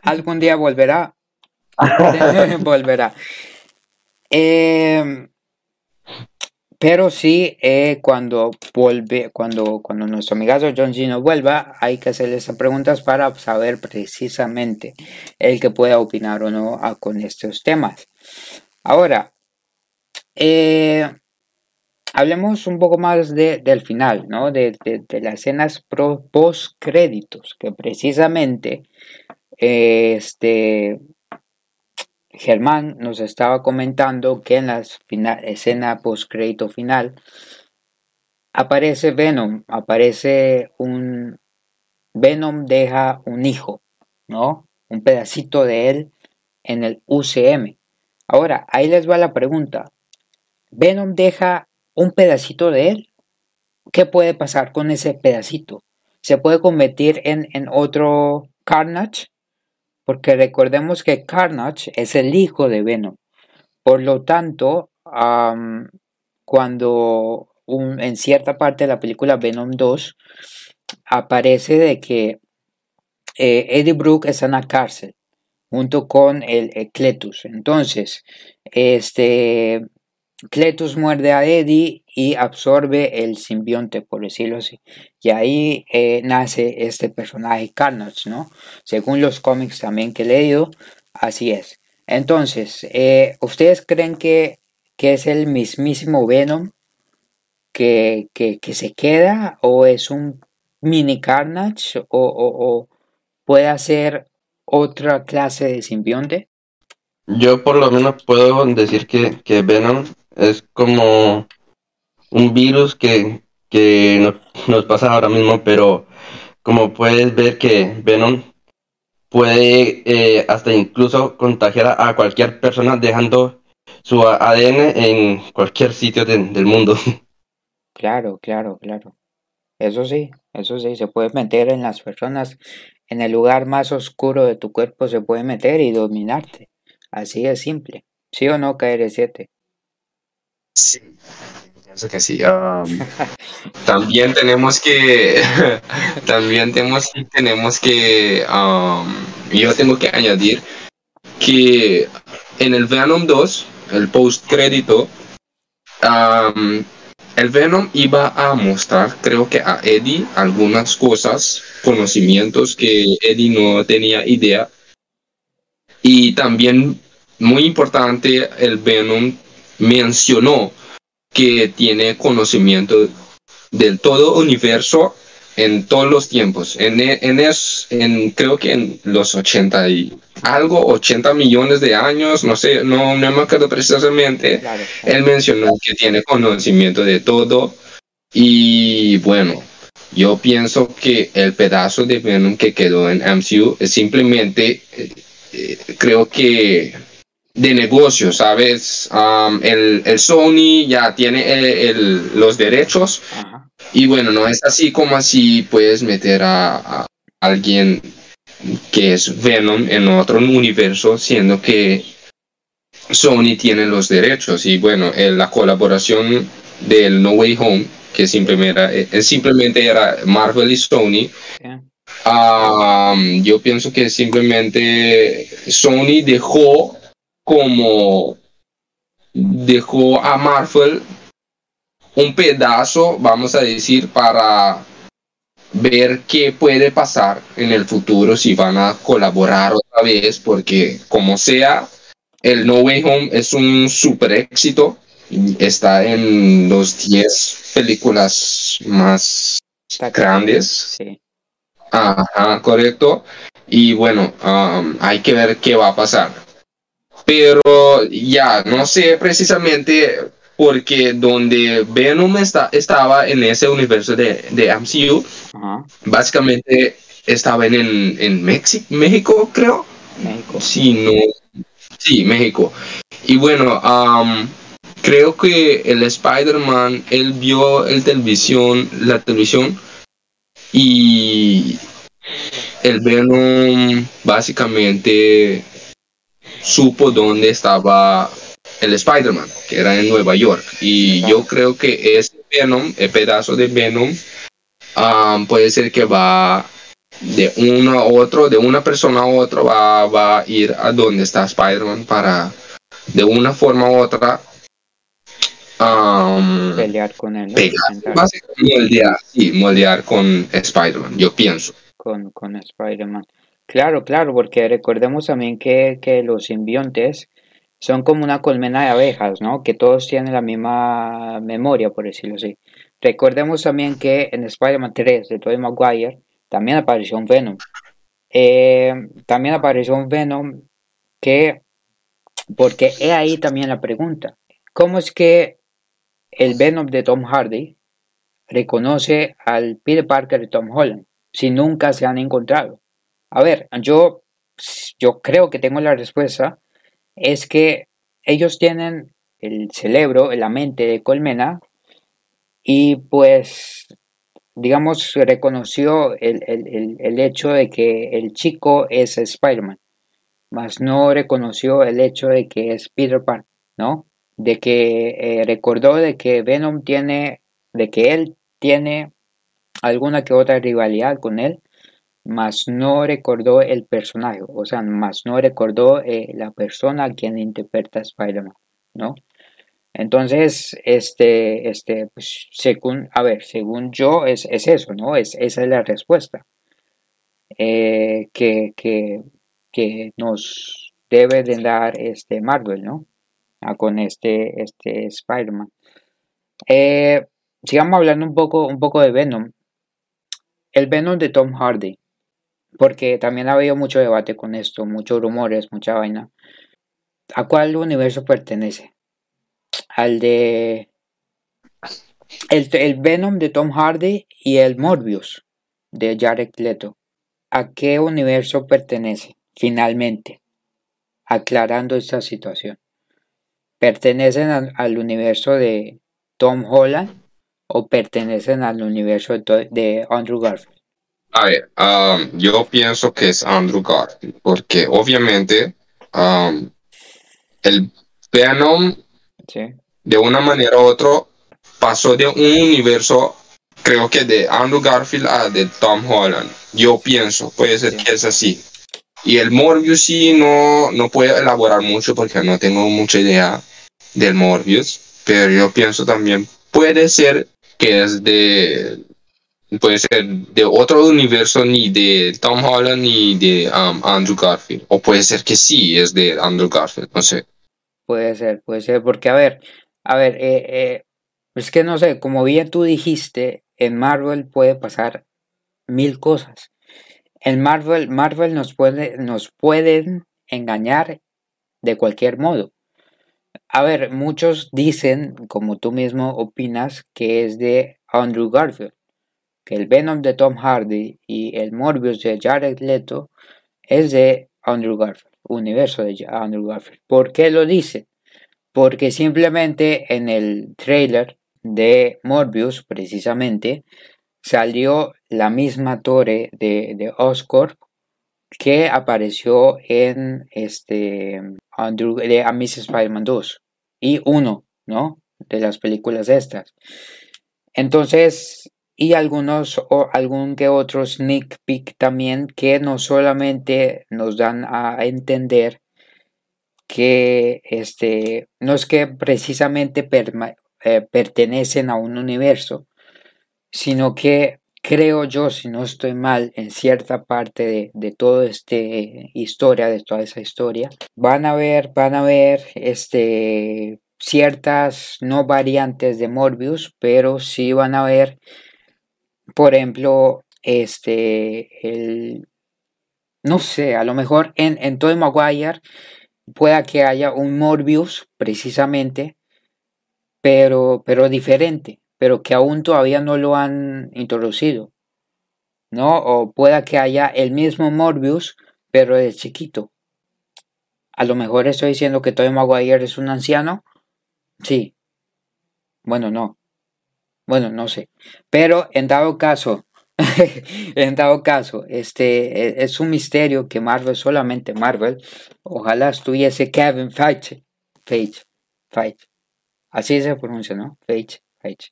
Algún día volverá. volverá. Eh, pero sí, eh, cuando vuelve, cuando, cuando nuestro amigazo John Gino vuelva, hay que hacerle esas preguntas para saber precisamente el que pueda opinar o no con estos temas. Ahora, eh, hablemos un poco más del final, ¿no? De, las escenas post créditos, que precisamente este Germán nos estaba comentando que en la escena post crédito final aparece Venom, aparece un Venom deja un hijo, ¿no? Un pedacito de él en el UCM. Ahora, ahí les va la pregunta. Venom deja un pedacito de él. ¿Qué puede pasar con ese pedacito? ¿Se puede convertir en, otro Carnage? Porque recordemos que Carnage es el hijo de Venom. Por lo tanto, cuando en cierta parte de la película Venom 2 aparece de que eh, Eddie Brooke está en la cárcel junto con el, el Cletus. Entonces, este Cletus muerde a Eddie y absorbe el simbionte, por decirlo así. Y ahí eh, nace este personaje Carnage, ¿no? Según los cómics también que he leído, así es. Entonces, eh, ¿ustedes creen que, que, es el mismísimo Venom que, que, se queda? ¿O es un mini Carnage? ¿O, o puede ser otra clase de simbionte? Yo por lo menos puedo decir que, que Venom es como un virus que, nos, pasa ahora mismo, pero como puedes ver que Venom puede eh, hasta incluso contagiar a, cualquier persona dejando su ADN en cualquier sitio del mundo. Claro, claro, claro. Eso sí, eso sí, se puede meter en las personas, en el lugar más oscuro de tu cuerpo se puede meter y dominarte. Así es simple. ¿Sí o no, KR7? Sí, pienso que sí. también tenemos que, también tenemos, tenemos que, yo tengo que añadir que en el Venom 2, el post crédito, el Venom iba a mostrar, creo que a Eddie, algunas cosas, conocimientos que Eddie no tenía idea. Y también, muy importante, el Venom mencionó que tiene conocimiento del todo universo en todos los tiempos. En, e, en, es, en creo que en los 80 y algo, 80 millones de años, no sé, no, no me acuerdo precisamente. Él mencionó que tiene conocimiento de todo. Y bueno, yo pienso que el pedazo de Venom que quedó en MCU es simplemente, eh, eh, creo que de negocio, ¿sabes? Um, el, el, Sony ya tiene el, los derechos. Y bueno, no es así como así puedes meter a, alguien que es Venom en otro universo, siendo que Sony tiene los derechos. Y bueno, la colaboración del No Way Home, que simplemente era, eh, simplemente era Marvel y Sony, um, yo pienso que simplemente Sony dejó como dejó a Marvel un pedazo, vamos a decir, para ver qué puede pasar en el futuro si van a colaborar otra vez, porque como sea, el No Way Home es un super éxito. Está en los 10 películas más grandes. Sí. Ajá, correcto. Y bueno, um, hay que ver qué va a pasar pero ya no sé precisamente porque donde Venom está, estaba en ese universo de, de MCU, básicamente estaba en, en México, creo. México. Sí, no. Sí, México. Y bueno, creo que el Spider-Man, él vio el televisión, la televisión y el Venom básicamente supo dónde estaba el Spider-Man, que era en Nueva York. Y yo creo que ese Venom, el pedazo de Venom, um, puede ser que va de uno a otro, de una persona a otro, va, va a ir a donde está Spider-Man para, de una forma u otra, um, pelear con él. moldear, sí, moldear con Spider-Man, yo pienso. Con, con Spider-Man. Claro, claro, porque recordemos también que, los simbiontes son como una colmena de abejas, ¿no? Que todos tienen la misma memoria, por decirlo así. Recordemos también que en Spider-Man 3 de Tobey Maguire también apareció un Venom. Eh, también apareció un Venom que, porque he ahí también la pregunta, ¿cómo es que el Venom de Tom Hardy reconoce al Peter Parker de Tom Holland si nunca se han encontrado? A ver, yo, yo creo que tengo la respuesta. Es que ellos tienen el cerebro, la mente de colmena y pues, digamos, reconoció el, hecho de que el chico es Spider-Man, mas no reconoció el hecho de que es Peter Pan, ¿no? De que eh, recordó de que Venom tiene, de que él tiene alguna que otra rivalidad con él mas no recordó el personaje, o sea, más no recordó eh, la persona a quien interpreta Spider-Man, ¿no? Entonces, este, este, pues, según, a ver, según yo, es, eso, ¿no? Es, esa es la respuesta eh, que, que, nos debe de dar este Marvel, ¿no? Ah, con este, este Spider-Man. Eh, sigamos hablando un poco, un poco de Venom. El Venom de Tom Hardy porque también ha habido mucho debate con esto, muchos rumores, mucha vaina. ¿A cuál universo pertenece? Al de. El, Venom de Tom Hardy y el Morbius de Jared Leto. ¿A qué universo pertenece? Finalmente, aclarando esta situación. ¿Pertenecen al, universo de Tom Holland o pertenecen al universo de Andrew Garfield? A ver, um, yo pienso que es Andrew Garfield, porque obviamente um, el Venom, de una manera u otra, pasó de un universo, creo que de Andrew Garfield a de Tom Holland. Yo pienso, puede ser que es así. Y el Morbius sí no, no puedo elaborar mucho porque no tengo mucha idea del Morbius, pero yo pienso también puede ser que es de puede ser de otro universo, ni de Tom Holland ni de um, Andrew Garfield. O puede ser que sí es de Andrew Garfield, no sé. Puede ser, puede ser, porque a ver, a ver, eh, eh, es que no sé, como bien tú dijiste, en Marvel puede pasar mil cosas. En Marvel, Marvel nos, puede, nos pueden engañar de cualquier modo. A ver, muchos dicen, como tú mismo opinas, que es de Andrew Garfield, el Venom de Tom Hardy y el Morbius de Jared Leto es de Andrew Garfield, universo de Andrew Garfield. ¿Por qué lo dicen? Porque simplemente en el trailer de Morbius, precisamente, salió la misma torre de, de Oscorp que apareció en este Andrew, de Amazing Spider-Man 2 y 1, ¿no? De las películas estas. Entonces, y algunos o algún que otro sneak peek también que no solamente nos dan a entender que este no es que precisamente eh, pertenecen a un universo, sino que creo yo, si no estoy mal, en cierta parte de, de toda esta historia, de toda esa historia, van a ver, van a ver este, ciertas no variantes de Morbius, pero sí van a ver, por ejemplo, este, el, no sé, a lo mejor en, en Maguire pueda que haya un Morbius precisamente, pero, pero diferente pero que aún todavía no lo han introducido. ¿No? O pueda que haya el mismo Morbius, pero de chiquito. A lo mejor estoy diciendo que Tobey Maguire es un anciano. Sí. Bueno, no. Bueno, no sé. Pero en dado caso, en dado caso, este e, es un misterio que Marvel, solamente Marvel, ojalá estuviese Kevin Feige. Feige. Feige. Así se pronuncia, ¿no? Feige. Feige.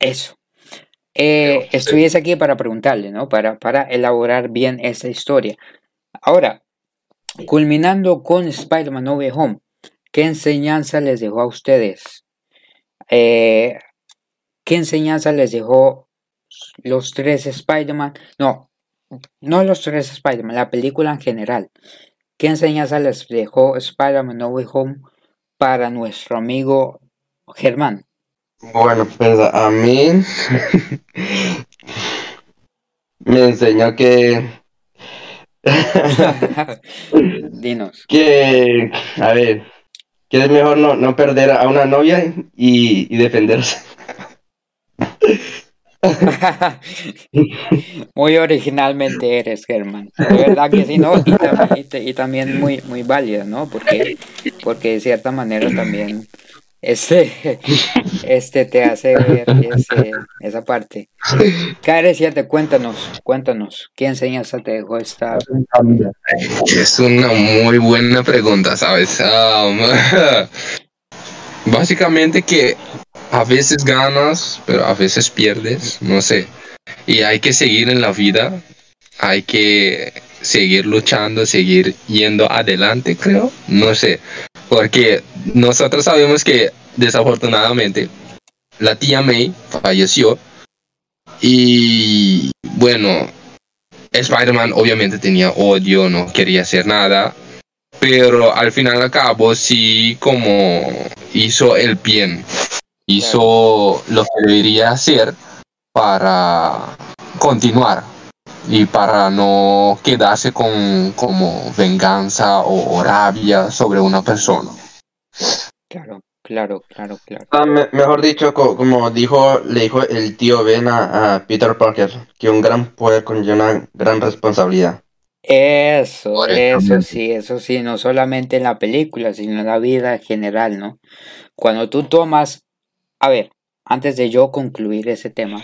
Eso. Eh, estuviese aquí para preguntarle, ¿no? Para, para elaborar bien esa historia. Ahora, culminando con Spider-Man No Way Home, ¿qué enseñanza les dejó a ustedes? Eh, ¿Qué enseñanza les dejó los tres Spider-Man? No, no los tres Spider-Man, la película en general. ¿Qué enseñanza les dejó Spider-Man No Way Home para nuestro amigo Germán? Bueno, pues a mí me enseñó que Dinos. que a ver que es mejor no, no perder a una novia y, y defenderse. muy originalmente eres, Germán. De verdad que sí, ¿no? Y, también muy, muy válida, ¿no? Porque, porque de cierta manera también este, este te hace ver esa parte. K7, cuéntanos, cuéntanos, ¿qué enseñanza te dejó esta? Es una muy buena pregunta, ¿sabes? Um, básicamente que a veces ganas, pero a veces pierdes, no sé. Y hay que seguir en la vida, hay que seguir luchando, seguir yendo adelante, creo, no sé. Porque nosotros sabemos que desafortunadamente la tía May falleció y bueno, Spider-Man obviamente tenía odio, no quería hacer nada, pero al final al cabo sí como hizo el bien, hizo lo que debería hacer para continuar y para no quedarse con como venganza o, rabia sobre una persona. Claro, claro, claro, claro. Ah, mejor dicho, como dijo, le dijo el tío Ben a, Peter Parker, que un gran poder conlleva una gran responsabilidad. Eso, eso sí, eso sí, no solamente en la película, sino en la vida en general, ¿no? Cuando tú tomas, a ver, antes de yo concluir ese tema,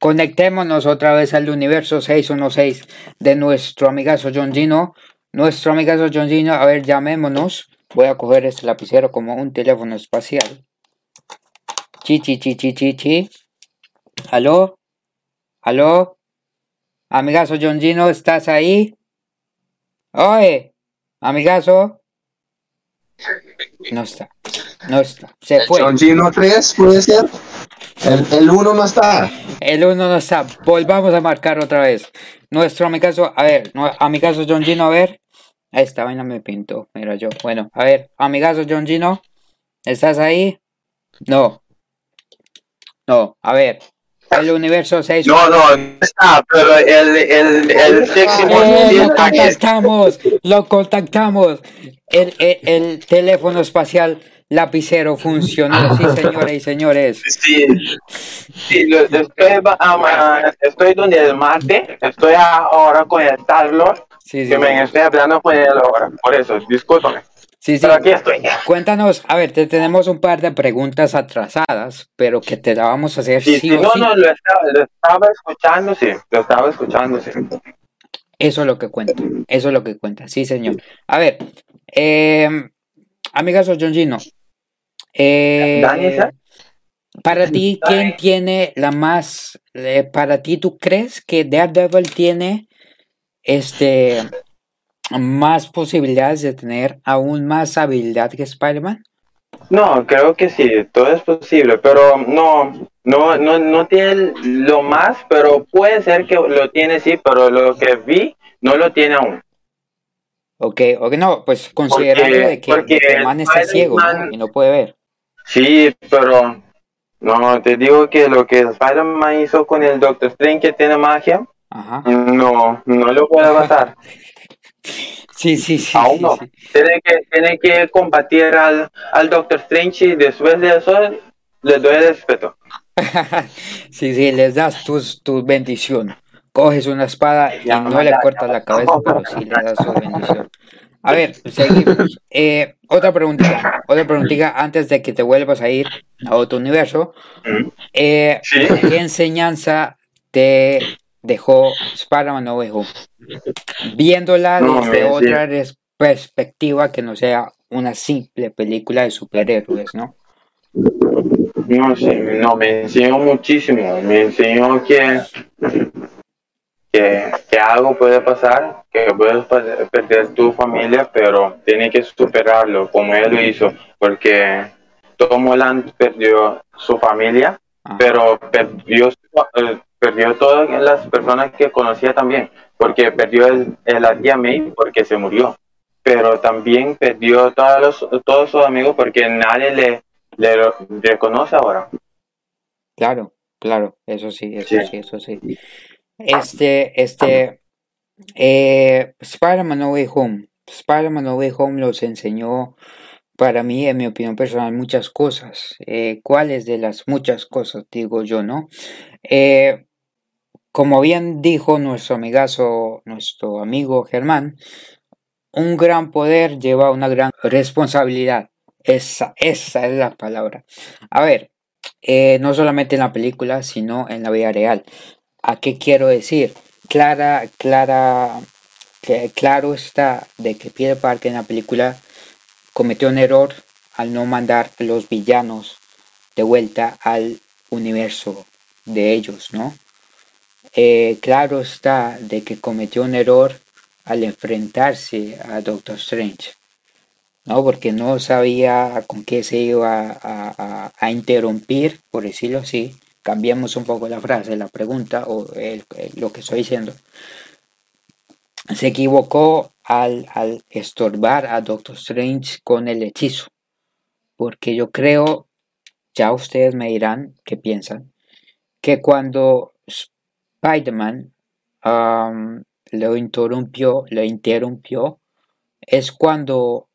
Conectémonos otra vez al universo 616 de nuestro amigazo John Gino. Nuestro amigazo John Gino, a ver, llamémonos. Voy a coger este lapicero como un teléfono espacial. Chi, chi, chi, chi, chi, chi. ¿Aló? ¿Aló? Amigazo John Gino, ¿estás ahí? Oye, amigazo. No está. No está. Se fue. John Gino 3 puede ser. El 1 no está. El 1 no está. Volvamos a marcar otra vez. Nuestro amigazo, a ver, amigazo John Gino, a ver. Esta vaina me pintó, mira yo. Bueno, a ver, amigazo John Gino, ¿estás ahí? No. No, a ver. el universo 6. No, no, no está, pero el, el, el séptimo Eh, lo contactamos, lo contactamos. El, el- el teléfono espacial lapicero funcionó, sí, señoras y señores. Sí, sí, lo- estoy, ba- ah, estoy donde el Marte, estoy ahora con el Star-Lord, Sí, sí, que me estoy hablando con él ahora, por eso, discúlpame. sí, sí. Pero aquí estoy. Cuéntanos, a ver, te tenemos un par de preguntas atrasadas, pero que te la vamos a hacer Sí, sí sí, o no, sí. no, lo estaba, lo estaba escuchando, sí, lo estaba escuchando, sí. Eso es lo que cuenta, eso es lo que cuenta, sí, señor. A ver, eh, amigas o John Gino, eh, para ti, ¿quién tiene la más, eh, para ti, tú crees que Daredevil tiene este más posibilidades de tener aún más habilidad que Spider-Man? No, creo que sí, todo es posible, pero no, no, no, no tiene lo más, pero puede ser que lo tiene sí, pero lo que vi no lo tiene aún. Ok, ok, no, pues considerando Porque- de que, de que el porque man está ciego ¿no? Spider-Man- y no puede ver. Sí, pero no, te digo que lo que Spider-Man hizo con el Doctor Strange que tiene magia, Ajá. no, no lo puede pasar. Sí, sí, sí. Aún sí, no. sí. Tiene que, tiene que combatir al, al Doctor Strange y después de eso le doy el respeto. sí, sí, les das tus, tu bendición. Coges una espada y no le cortas la cabeza, pero sí le das su bendición. A ver, seguimos. Eh, otra preguntita, otra preguntita antes de que te vuelvas a ir a otro universo. Eh, Sí. ¿Qué enseñanza te dejó Spider-Man No Way Home? Viéndola No, desde sí. otra perspectiva que no sea una simple película de superhéroes, ¿no? No sé, no, me enseñó muchísimo. Me enseñó que, que, que algo puede pasar, que puedes perder tu familia, pero tienes que superarlo como él lo hizo, porque Tom Holland perdió su familia, Ajá. pero perdió, eh, perdió todas las personas que conocía también, porque perdió el, el a tía May porque se murió, pero también perdió todos, los, todos sus amigos porque nadie le, le reconoce ahora. Claro, claro, eso sí, eso Sí. sí, eso sí. Este, este, eh, Spider-Man No Way Home. Spider-Man No Way Home los enseñó, para mí, en mi opinión personal, muchas cosas. Eh, ¿cuáles de las muchas cosas, digo yo, no? Eh, como bien dijo nuestro amigazo, nuestro amigo Germán, un gran poder lleva una gran responsabilidad. Esa, esa es la palabra. A ver, eh, no solamente en la película, sino en la vida real. ¿A qué quiero decir? Clara, clara, que claro está de que Peter Parker en la película cometió un error al no mandar a los villanos de vuelta al universo de ellos, ¿no? Eh, claro está de que cometió un error al enfrentarse a Doctor Strange, ¿no? Porque no sabía con qué se iba a, a- a interrumpir, por decirlo así. Cambiamos un poco la frase, la pregunta o lo que estoy diciendo. Se equivocó al, al estorbar a Doctor Strange con el hechizo. Porque yo creo, ya ustedes me dirán qué piensan, que cuando Spider-Man lo interrumpió, lo interrumpió, es cuando,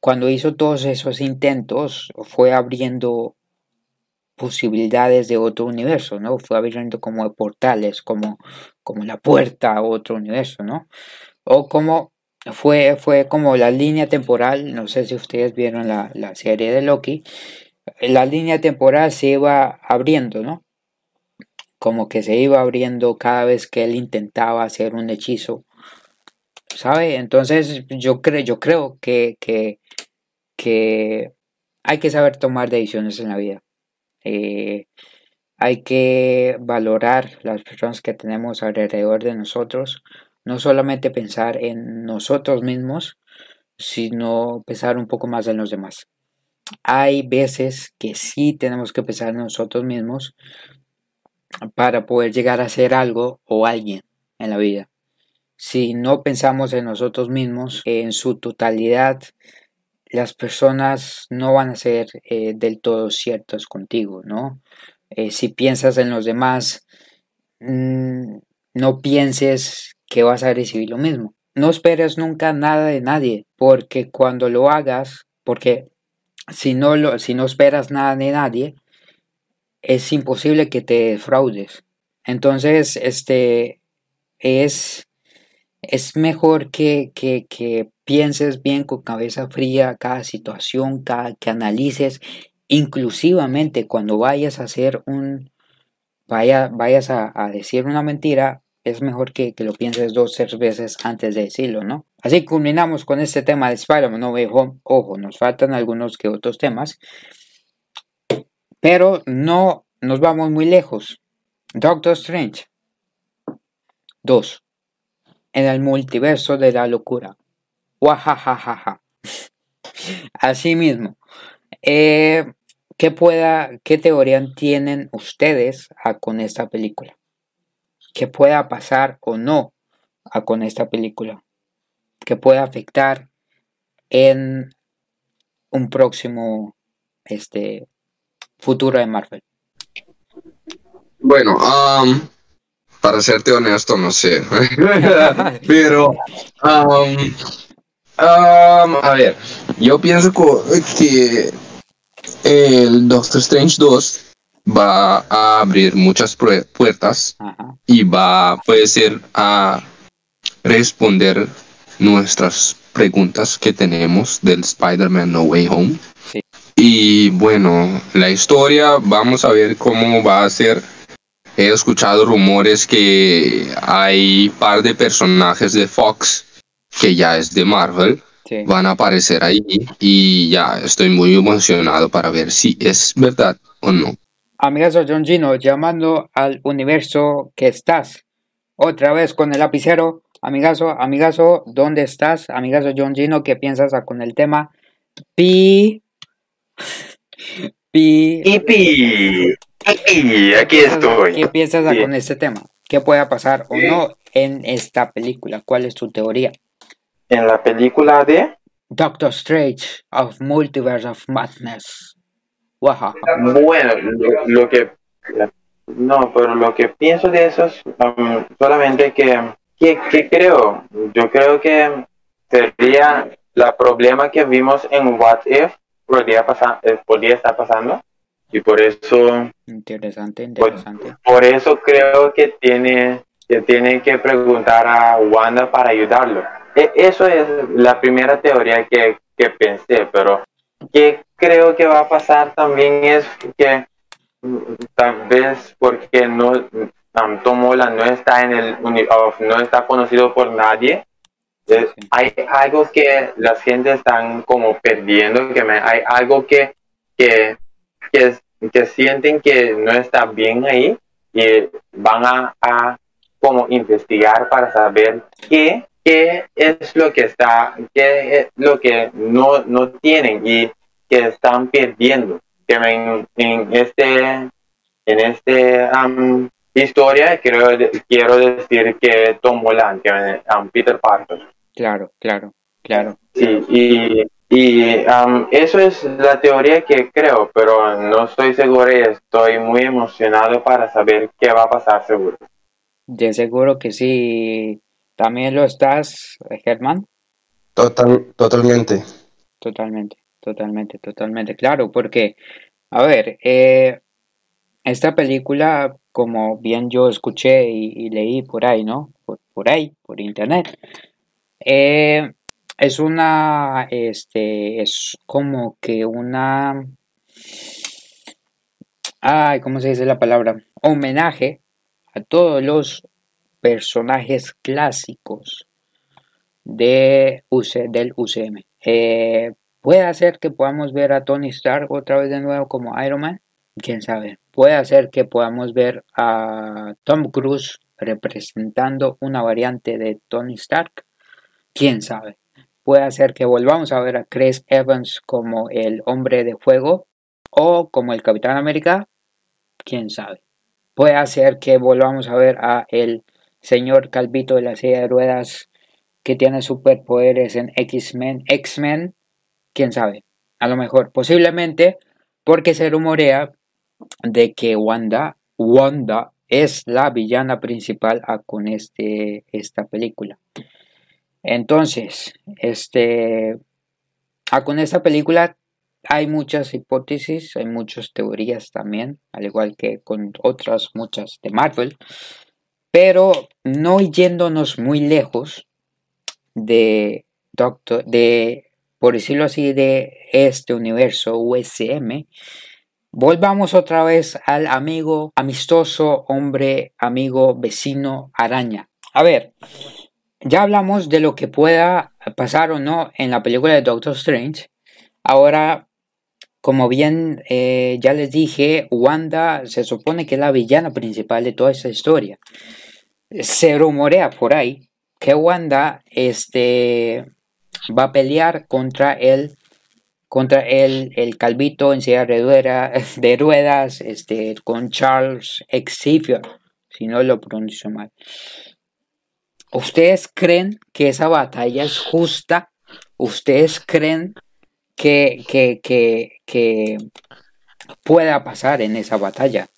cuando hizo todos esos intentos, fue abriendo posibilidades de otro universo, ¿no? Fue abriendo como portales, como, como la puerta a otro universo, ¿no? O como fue, fue como la línea temporal, no sé si ustedes vieron la, la serie de Loki, la línea temporal se iba abriendo, ¿no? Como que se iba abriendo cada vez que él intentaba hacer un hechizo, ¿sabe? Entonces yo creo, yo creo que, que, que hay que saber tomar decisiones en la vida. Eh, hay que valorar las personas que tenemos alrededor de nosotros, no solamente pensar en nosotros mismos, sino pensar un poco más en los demás. Hay veces que sí tenemos que pensar en nosotros mismos para poder llegar a ser algo o alguien en la vida. Si no pensamos en nosotros mismos en su totalidad, las personas no van a ser eh, del todo ciertas contigo, ¿no? Eh, si piensas en los demás, mm, no pienses que vas a recibir lo mismo. No esperes nunca nada de nadie, porque cuando lo hagas, porque si no, lo, si no esperas nada de nadie, es imposible que te defraudes. Entonces, este es, es mejor que, que, que pienses bien con cabeza fría cada situación, cada, que analices, inclusivamente cuando vayas a hacer un, vaya, vayas a, a decir una mentira, es mejor que, que, lo pienses dos, tres veces antes de decirlo, ¿no? Así culminamos con este tema de Spider-Man No Way Home. Ojo, nos faltan algunos que otros temas. Pero no nos vamos muy lejos. Doctor Strange. 2. En el multiverso de la locura. Wahahaha. Asimismo, eh, ¿qué, pueda, ¿qué teoría tienen ustedes a, con esta película? ¿Qué pueda pasar o no a, con esta película? ¿Qué puede afectar en un próximo este, futuro de Marvel? Bueno, para serte honesto, no sé. Pero, um, um, a ver, yo pienso que el Doctor Strange 2 va a abrir muchas puertas Ajá. y va, puede ser, a responder nuestras preguntas que tenemos del Spider-Man No Way Home. Sí. Y bueno, la historia, vamos a ver cómo va a ser. He escuchado rumores que hay par de personajes de Fox que ya es de Marvel Sí. van a aparecer ahí y ya estoy muy emocionado para ver si es verdad o no. Amigazo John Gino, llamando al universo que estás. Otra vez con el lapicero. Amigazo, amigazo, ¿dónde estás? Amigazo John Gino, ¿qué piensas con el tema? Pi. Pi. Ipi, Ipi, aquí ¿Qué estoy. piensas Sí. con este tema? ¿Qué pueda pasar o no en esta película? ¿Cuál es tu teoría? En la película de... Doctor Strange of Multiverse of Madness. Wahaha. Bueno, lo, lo que... No, pero lo que pienso de eso es um, solamente que, que, que creo, yo creo que sería la problema que vimos en What If podría, pasar, eh, podría estar pasando y por eso Interesante, Pues, interesante. por eso creo que tiene que tiene que preguntar a Wanda para ayudarlo. E- Eso es la primera teoría que, que pensé, pero que creo que va a pasar también es que mm, tal vez porque no um, Tom Holland no está en el no está conocido por nadie. eh, Sí. Hay algo que las gente están como perdiendo, que me- hay algo que, que, que, que sienten que no está bien ahí y van a, a como investigar para saber qué, qué es lo que está, qué es lo que no, no tienen y que están perdiendo. Que en, en este, en este am, historia quiero, quiero decir que Tom Holland, que Peter Parker. Claro, claro, claro. Sí, y, y am, eso es la teoría que creo, pero no estoy seguro y estoy muy emocionado para saber qué va a pasar seguro. De seguro que sí. ¿También lo estás, Germán? Total, totalmente. Totalmente, totalmente, totalmente. Claro, porque, a ver, eh, esta película, como bien yo escuché y, y leí por ahí, ¿no? Por, por ahí, por internet. eh, es una, este, es como que una, ay, ¿cómo se dice la palabra? Homenaje a todos los personajes clásicos de UC, del UCM. Eh, puede ser que podamos ver a Tony Stark otra vez de nuevo como Iron Man, quién sabe. Puede ser que podamos ver a Tom Cruise representando una variante de Tony Stark, quién sabe. Puede ser que volvamos a ver a Chris Evans como el hombre de fuego o como el Capitán América, quién sabe. Puede ser que volvamos a ver a el señor Calvito de la silla de ruedas que tiene superpoderes en X-Men, X-Men, quién sabe, a lo mejor, posiblemente, porque se rumorea de que Wanda, Wanda es la villana principal con este, esta película. Entonces, este, a con esta película hay muchas hipótesis, hay muchas teorías también, al igual que con otras muchas de Marvel, pero no yéndonos muy lejos de Doctor, de, por decirlo así, de este universo USM, volvamos otra vez al amigo amistoso, hombre, amigo, vecino, araña. A ver, ya hablamos de lo que pueda pasar o no en la película de Doctor Strange. Ahora, como bien eh, ya les dije, Wanda se supone que es la villana principal de toda esta historia. Se rumorea por ahí que Wanda este, va a pelear contra el contra el, el calvito en silla de, ruedas este, con Charles Xavier, si no lo pronuncio mal. ¿Ustedes creen que esa batalla es justa? ¿Ustedes creen que, que, que, que pueda pasar en esa batalla?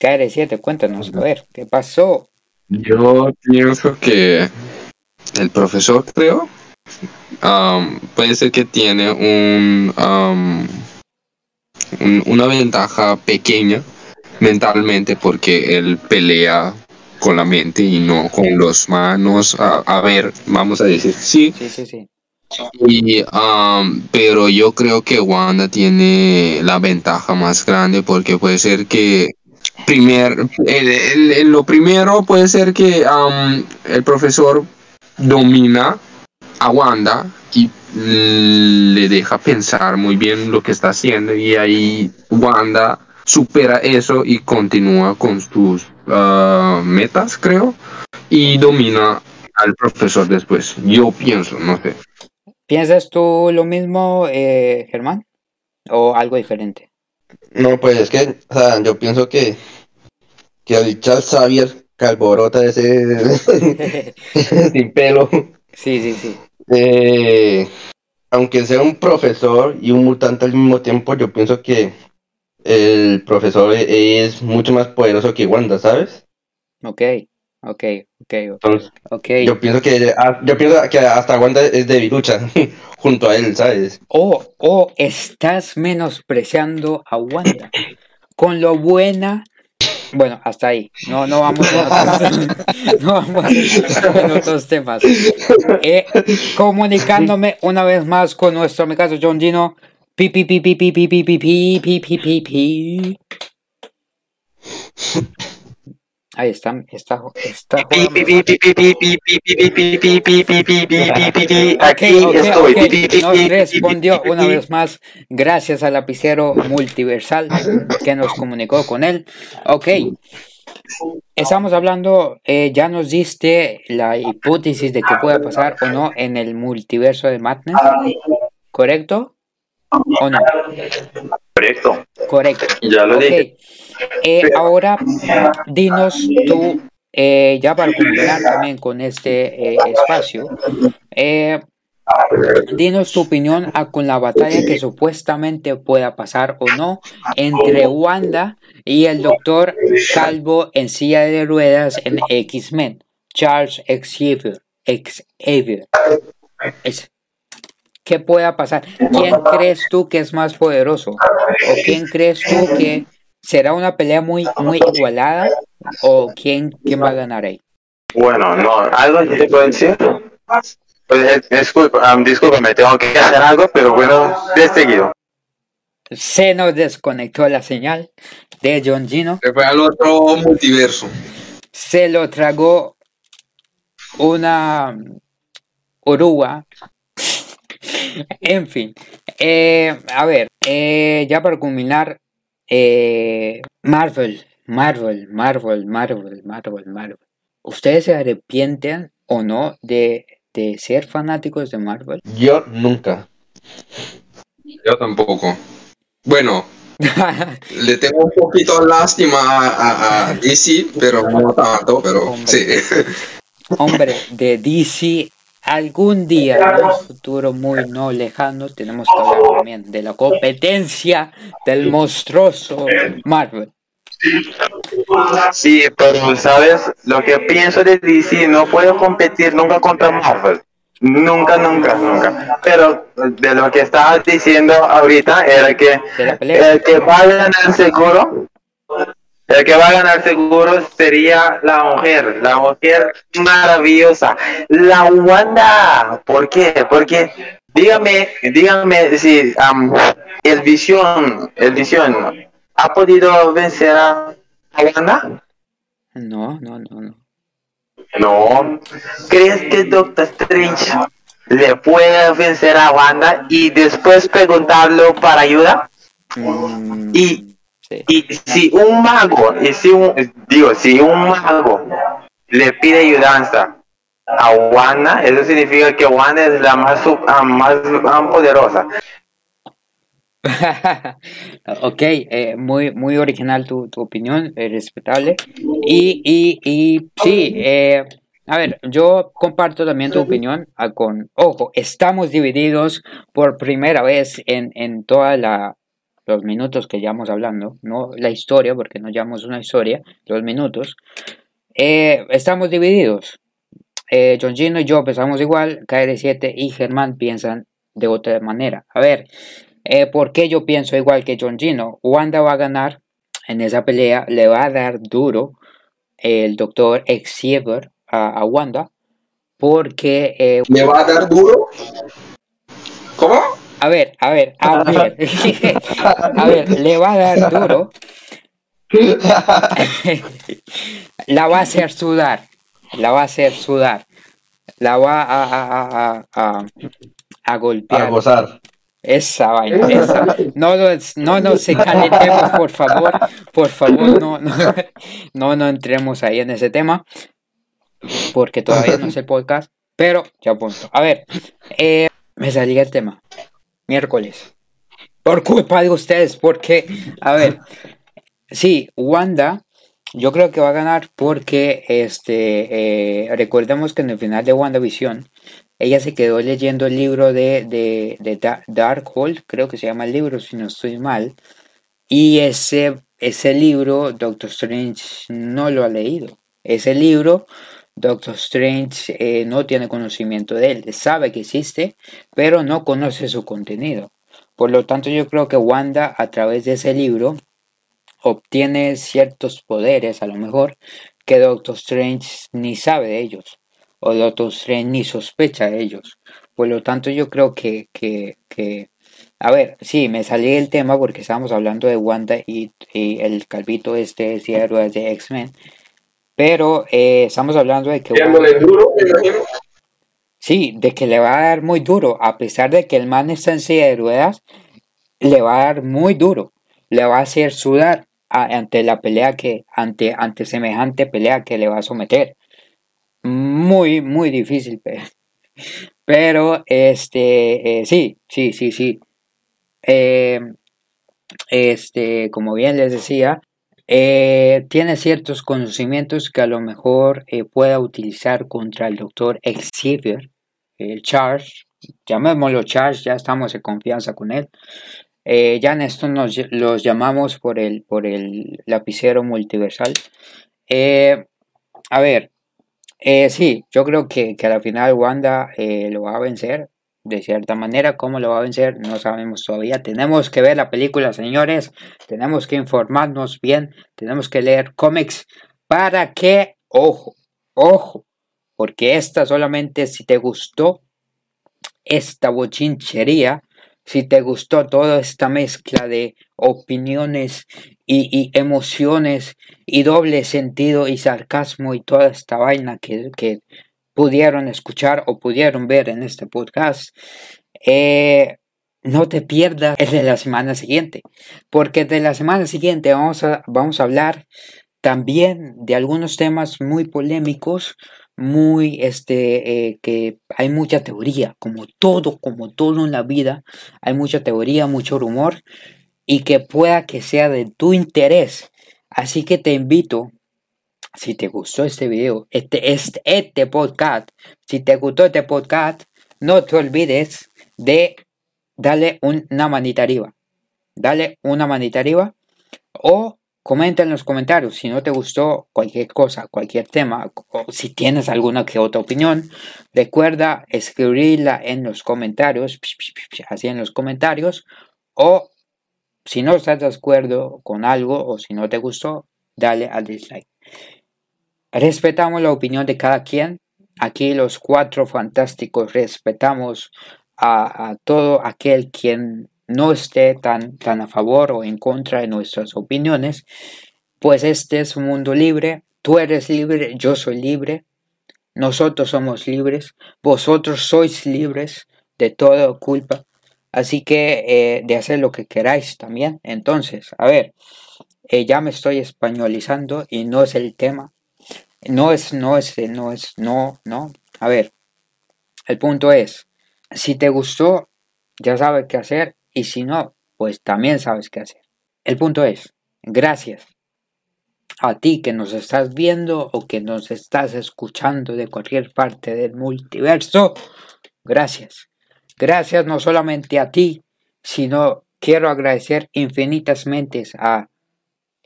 KR7, cuéntanos, a ver, ¿qué pasó? Yo pienso que el profesor, creo, puede ser que tiene un, una ventaja pequeña mentalmente porque él pelea con la mente y no con las manos. A, ver, vamos a decir, sí. Sí, sí, sí. Y, um, pero yo creo que Wanda tiene la ventaja más grande porque puede ser que primer, lo primero puede ser que el profesor domina a Wanda y le deja pensar muy bien lo que está haciendo y ahí Wanda supera eso y continúa con sus ah, metas, creo, y domina al profesor después. Yo pienso, no sé. ¿Piensas tú lo mismo, eh, Germán? ¿O algo diferente? No, pues es que, o sea, yo pienso que, que el Charles Xavier calborota ese sin pelo. Sí, sí, sí. Eh, aunque sea un profesor y un mutante al mismo tiempo, yo pienso que el profesor es mucho más poderoso que Wanda, ¿sabes? Ok, ok, ok. Entonces, Yo pienso que ah, yo pienso que hasta Wanda es debilucha junto a él, ¿sabes? O, o estás menospreciando a Wanda con lo buena bueno, hasta ahí. No, no vamos a, no vamos en otros temas. Eh, comunicándome una vez más con nuestro amigo John Gino. Pi, pi, pi, pi, pi, pi, pi, pi, pi, pi, pi, pi. Ahí está, está, está. Aquí estoy. Nos respondió una vez más, gracias al lapicero multiversal que nos comunicó con él. Ok. Estamos hablando, eh, ya nos diste la hipótesis de que pueda pasar o no en el multiverso de Madness. ¿Correcto? ¿O no? Correcto. Correcto. Ya lo dije. Eh, ahora, dinos tú, eh, ya para culminar también con este eh, espacio, dinos tu opinión a con la batalla que supuestamente pueda pasar o no entre Wanda y el doctor Calvo en silla de ruedas en X-Men, Charles Xavier. Xavier. ¿Qué pueda pasar? ¿Quién crees tú que es más poderoso? ¿O quién crees tú que ¿Será una pelea muy, muy igualada o quién, quién va a ganar ahí? Bueno, no, algo que te puedo decir. Pues, disculpa, me tengo que hacer algo, pero bueno, de seguido. Se nos desconectó la señal de John Gino. Se fue al otro multiverso. Se lo tragó una oruga. en fin. Eh, a ver, eh, ya para culminar, eh, Marvel, Marvel, Marvel, Marvel, Marvel, Marvel. ¿Ustedes se arrepienten o no de, de ser fanáticos de Marvel? Yo nunca. Yo tampoco. Bueno, le tengo un poquito lástima a, a, DC, pero no tanto, pero sí. Hombre, de DC algún día en un futuro muy no lejano tenemos que hablar también de la competencia del monstruoso Marvel. Sí, pero sabes, lo que pienso de DC, no puedo competir nunca contra Marvel. Nunca, nunca, nunca. Pero de lo que estabas diciendo ahorita era que el que va a ganar seguro, el que va a ganar seguro sería la mujer, la mujer maravillosa, la Wanda. ¿Por qué? Porque dígame, dígame si am, el visión, el visión ha podido vencer a a Wanda. No, no, no, no. No. ¿Crees que Doctor Strange le puede vencer a Wanda y después preguntarlo para ayuda? Mm, Y, sí. y si un mago, y si un, digo, si un mago le pide ayudanza a Wanda, eso significa que Wanda es la más, sub- más, ah, poderosa. ok, eh, muy, muy original tu, tu opinión, eh, respetable. Y, y, y sí, eh, a ver, yo comparto también tu opinión ah, con, ojo, estamos divididos por primera vez en, en todos los minutos que llevamos hablando, no la historia, porque no llevamos una historia, los minutos. Eh, estamos divididos. Eh, John Gino y yo pensamos igual, KR7 y Germán piensan de otra manera. A ver, eh, ¿por qué yo pienso igual que John Gino? Wanda va a ganar en esa pelea, le va a dar duro el doctor Xavier a, a Wanda, porque, eh, ¿Me va a dar duro? ¿Cómo? A ver, a ver, a ver, a ver, le va a dar duro, la va a hacer sudar, la va a hacer sudar, la va a, a, a, a, a- a A golpear. gozar. Esa vaina, esa. No, nos- no nos calentemos, por favor. Por favor, no, no, no, no entremos ahí en ese tema. Porque todavía no es el podcast. Pero ya punto. A ver, eh, me salía el tema. Miércoles. Por culpa de ustedes, porque, a ver, sí, Wanda, yo creo que va a ganar porque, este, eh, recordemos que en el final de WandaVision, ella se quedó leyendo el libro de, de, de Da- Darkhold, creo que se llama el libro, si no estoy mal, y ese, ese libro Doctor Strange no lo ha leído. Ese libro Doctor Strange eh, no tiene conocimiento de él, sabe que existe, pero no conoce su contenido. Por lo tanto, yo creo que Wanda a través de ese libro obtiene ciertos poderes, a lo mejor, que Doctor Strange ni sabe de ellos, o Doctor Strange ni sospecha de ellos. Por lo tanto, yo creo que, que, que a ver, sí, me salí del tema porque estábamos hablando de Wanda y, el calvito este es de héroes de X-Men, pero eh, estamos hablando de que Dándole duro, me imagino. Sí, de que le va a dar muy duro, a pesar de que el man está en silla de ruedas, le va a dar muy duro, le va a hacer sudar a- ante la pelea que, ante, ante semejante pelea que le va a someter. Muy, muy difícil, pe- pero este, eh, sí, sí, sí, sí. Eh, este, como bien les decía, eh, tiene ciertos conocimientos que a lo mejor eh, pueda utilizar contra el doctor Xavier, el Charge, llamémoslo Charge, ya estamos en confianza con él. Eh, ya en esto nos los llamamos por el, por el lapicero multiversal. A ver, sí, yo creo que, que a la final Wanda lo va a vencer. De cierta manera, ¿cómo lo va a vencer? No sabemos todavía. Tenemos que ver la película, señores. Tenemos que informarnos bien. Tenemos que leer cómics para que, ojo, ojo, porque esta solamente si te gustó esta bochinchería, si te gustó toda esta mezcla de opiniones y, emociones y doble sentido y sarcasmo y toda esta vaina que pudieron escuchar o pudieron ver en este podcast, eh, no te pierdas el de la semana siguiente, porque de la semana siguiente vamos a, vamos a hablar también de algunos temas muy polémicos, muy, este, eh, que hay mucha teoría, como todo, como todo en la vida, hay mucha teoría, mucho rumor, y que pueda que sea de tu interés. Así que te invito, si te gustó este video, este, este, este podcast, si te gustó este podcast, no te olvides de darle una manita arriba. Dale una manita arriba o Comenta en los comentarios si no te gustó cualquier cosa, cualquier tema, o si tienes alguna que otra opinión. Recuerda escribirla en los comentarios, así en los comentarios, o si no estás de acuerdo con algo o si no te gustó, dale al dislike. Respetamos la opinión de cada quien. Aquí los cuatro fantásticos respetamos a, todo aquel quien no esté tan, tan a favor o en contra de nuestras opiniones, pues este es un mundo libre, tú eres libre, yo soy libre, nosotros somos libres, vosotros sois libres de toda culpa, así que eh, de hacer lo que queráis también. Entonces, a ver, eh, ya me estoy españolizando y no es el tema, no es, no es, no es, no, no, a ver, el punto es, si te gustó, ya sabes qué hacer y si no, pues también sabes qué hacer. El punto es, gracias a ti que nos estás viendo o que nos estás escuchando de cualquier parte del multiverso. Gracias. Gracias no solamente a ti, sino quiero agradecer infinitasmente a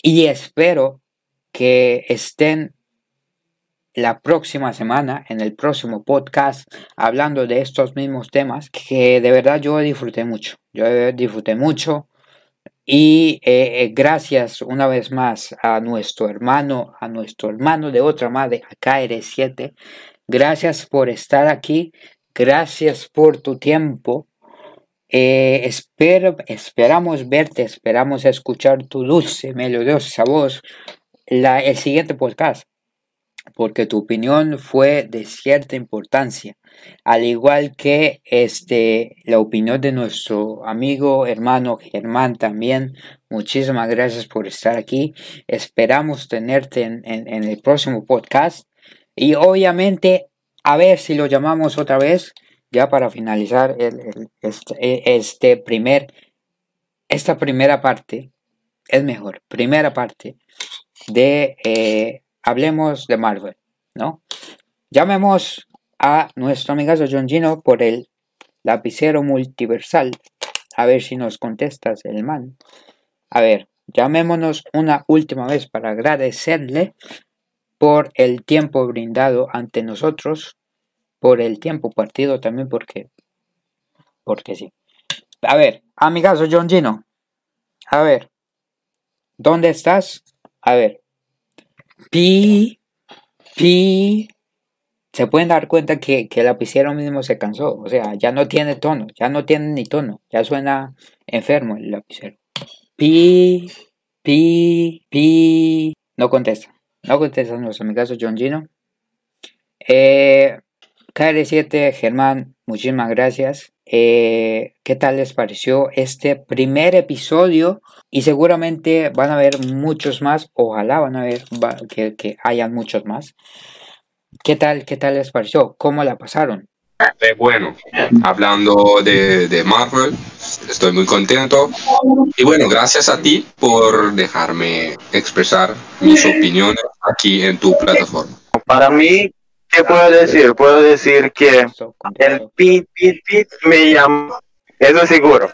y espero que estén la próxima semana, en el próximo podcast, hablando de estos mismos temas, que de verdad yo disfruté mucho. Yo disfruté mucho. Y eh, eh, gracias una vez más a nuestro hermano, a nuestro hermano de otra madre, a KR7. Gracias por estar aquí. Gracias por tu tiempo. Eh, esperamos verte, esperamos escuchar tu dulce, melodiosa voz la, el siguiente podcast porque tu opinión fue de cierta importancia, al igual que este, la opinión de nuestro amigo hermano Germán también. Muchísimas gracias por estar aquí. Esperamos tenerte en, el próximo podcast y obviamente a ver si lo llamamos otra vez ya para finalizar este, e, este primer, esta primera parte, es mejor, primera parte de... Eh, hablemos de Marvel, ¿no? Llamemos a nuestro amigazo John Gino por el lapicero multiversal. A ver si nos contestas el man. A ver, llamémonos una última vez para agradecerle por el tiempo brindado ante nosotros, por el tiempo partido también porque, porque sí. A ver, amigazo John Gino, a ver, ¿dónde estás? A ver, Pi, pi. Se pueden dar cuenta que, que el lapicero mismo se cansó. O sea, ya no tiene tono. Ya no tiene ni tono. Ya suena enfermo el lapicero. Pi, pi, pi. No contesta. No contesta nuestro amigazo John Gino. Eh, KR7, Germán, muchísimas gracias. Eh, ¿Qué tal les pareció este primer episodio? Y seguramente van a haber muchos más. Ojalá van a ver que, que hayan muchos más. ¿Qué tal, ¿Qué tal les pareció? ¿Cómo la pasaron? Eh, bueno, hablando de, de, Marvel, estoy muy contento. Y bueno, gracias a ti por dejarme expresar mis opiniones aquí en tu plataforma. Para mí, ¿Qué puedo decir? Puedo decir que el pit, pit, pit me llama, eso seguro.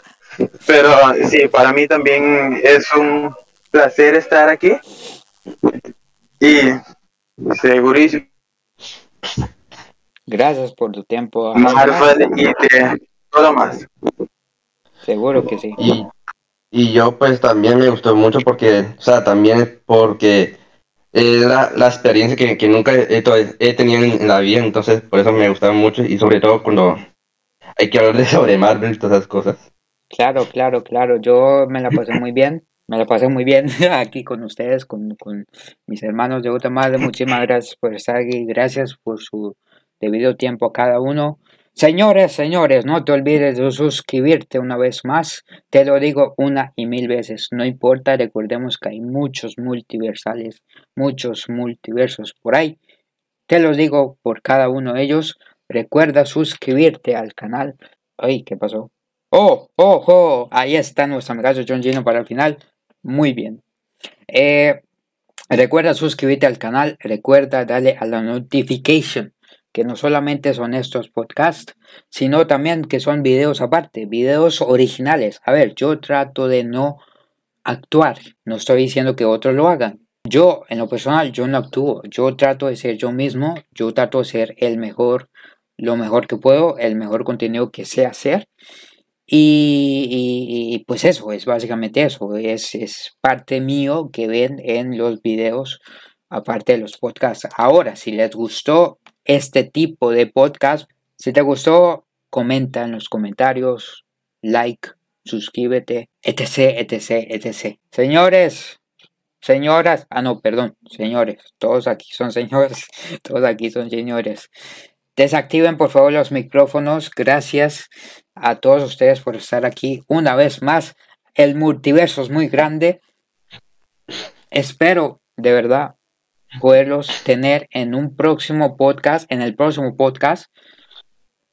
Pero sí, para mí también es un placer estar aquí. Y segurísimo. Gracias por tu tiempo. Marvel y de todo más. Seguro que sí. Y, y yo pues también me gustó mucho porque, o sea, también porque es la, la experiencia que, que nunca he, he, tenido en, la vida, entonces por eso me gustaba mucho y sobre todo cuando hay que hablar de sobre Marvel y todas esas cosas. Claro, claro, claro, yo me la pasé muy bien, me la pasé muy bien aquí con ustedes, con, con mis hermanos de madre, muchísimas gracias por estar aquí, gracias por su debido tiempo a cada uno. Señores, señores, no te olvides de suscribirte una vez más. Te lo digo una y mil veces. No importa, recordemos que hay muchos multiversales, muchos multiversos por ahí. Te lo digo por cada uno de ellos. Recuerda suscribirte al canal. Ay, ¿qué pasó? Oh, oh, oh. Ahí está nuestro amigazo John Gino para el final. Muy bien. Eh, recuerda suscribirte al canal. Recuerda darle a la notification que no solamente son estos podcasts, sino también que son videos aparte, videos originales. A ver, yo trato de no actuar. No estoy diciendo que otros lo hagan. Yo, en lo personal, yo no actúo. Yo trato de ser yo mismo. Yo trato de ser el mejor, lo mejor que puedo, el mejor contenido que sé hacer. Y, pues eso, es básicamente eso. Es, es parte mío que ven en los videos, aparte de los podcasts. Ahora, si les gustó este tipo de podcast, si te gustó, comenta en los comentarios, like, suscríbete, etc, etc, etc. Señores, señoras, ah no, perdón, señores, todos aquí son señores, todos aquí son señores. Desactiven por favor los micrófonos. Gracias a todos ustedes por estar aquí una vez más. El multiverso es muy grande. Espero de verdad poderlos tener en un próximo podcast, en el próximo podcast,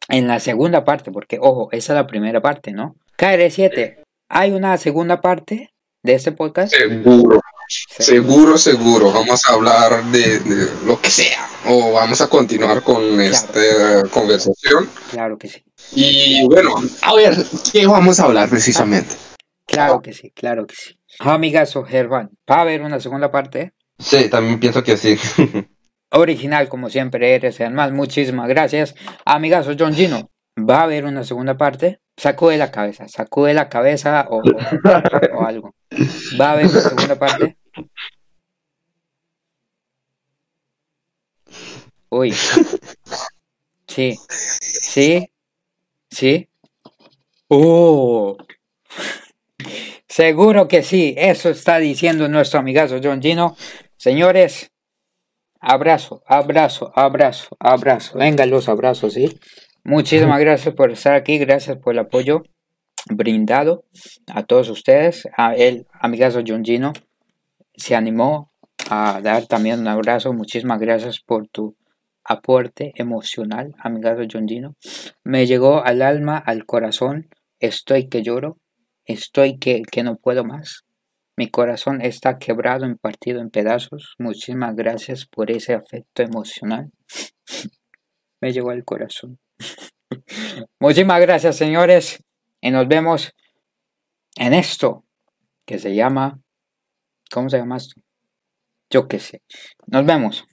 en la segunda parte, porque ojo, esa es la primera parte, ¿no? KR7, ¿hay una segunda parte de este podcast? Seguro, seguro, seguro. Vamos a hablar de, lo que sea o vamos a continuar con esta conversación. Claro que sí. Y bueno, a ver, ¿qué vamos a hablar precisamente? Claro que sí, claro que sí. Amigazo Gerván, ¿va a haber una segunda parte? Sí, también pienso que sí. Original, como siempre eres, además, muchísimas gracias. Amigazo John Gino, ¿va a haber una segunda parte? Sacude la cabeza, sacude la cabeza o, o algo. ¿Va a haber una segunda parte? Uy. Sí. Sí. Sí. Uh. Seguro que sí. Eso está diciendo nuestro amigazo John Gino. Señores, abrazo, abrazo, abrazo, abrazo. Vengan los abrazos, ¿sí? Muchísimas gracias por estar aquí. Gracias por el apoyo brindado a todos ustedes. A él, amigazo John Gino, se animó a dar también un abrazo. Muchísimas gracias por tu aporte emocional, amigazo John Gino. Me llegó al alma, al corazón. Estoy que lloro. Estoy que, que no puedo más. Mi corazón está quebrado, en partido en pedazos. Muchísimas gracias por ese afecto emocional. Me llegó al corazón. Muchísimas gracias, señores. Y nos vemos en esto que se llama. ¿Cómo se llama esto? Yo qué sé. Nos vemos.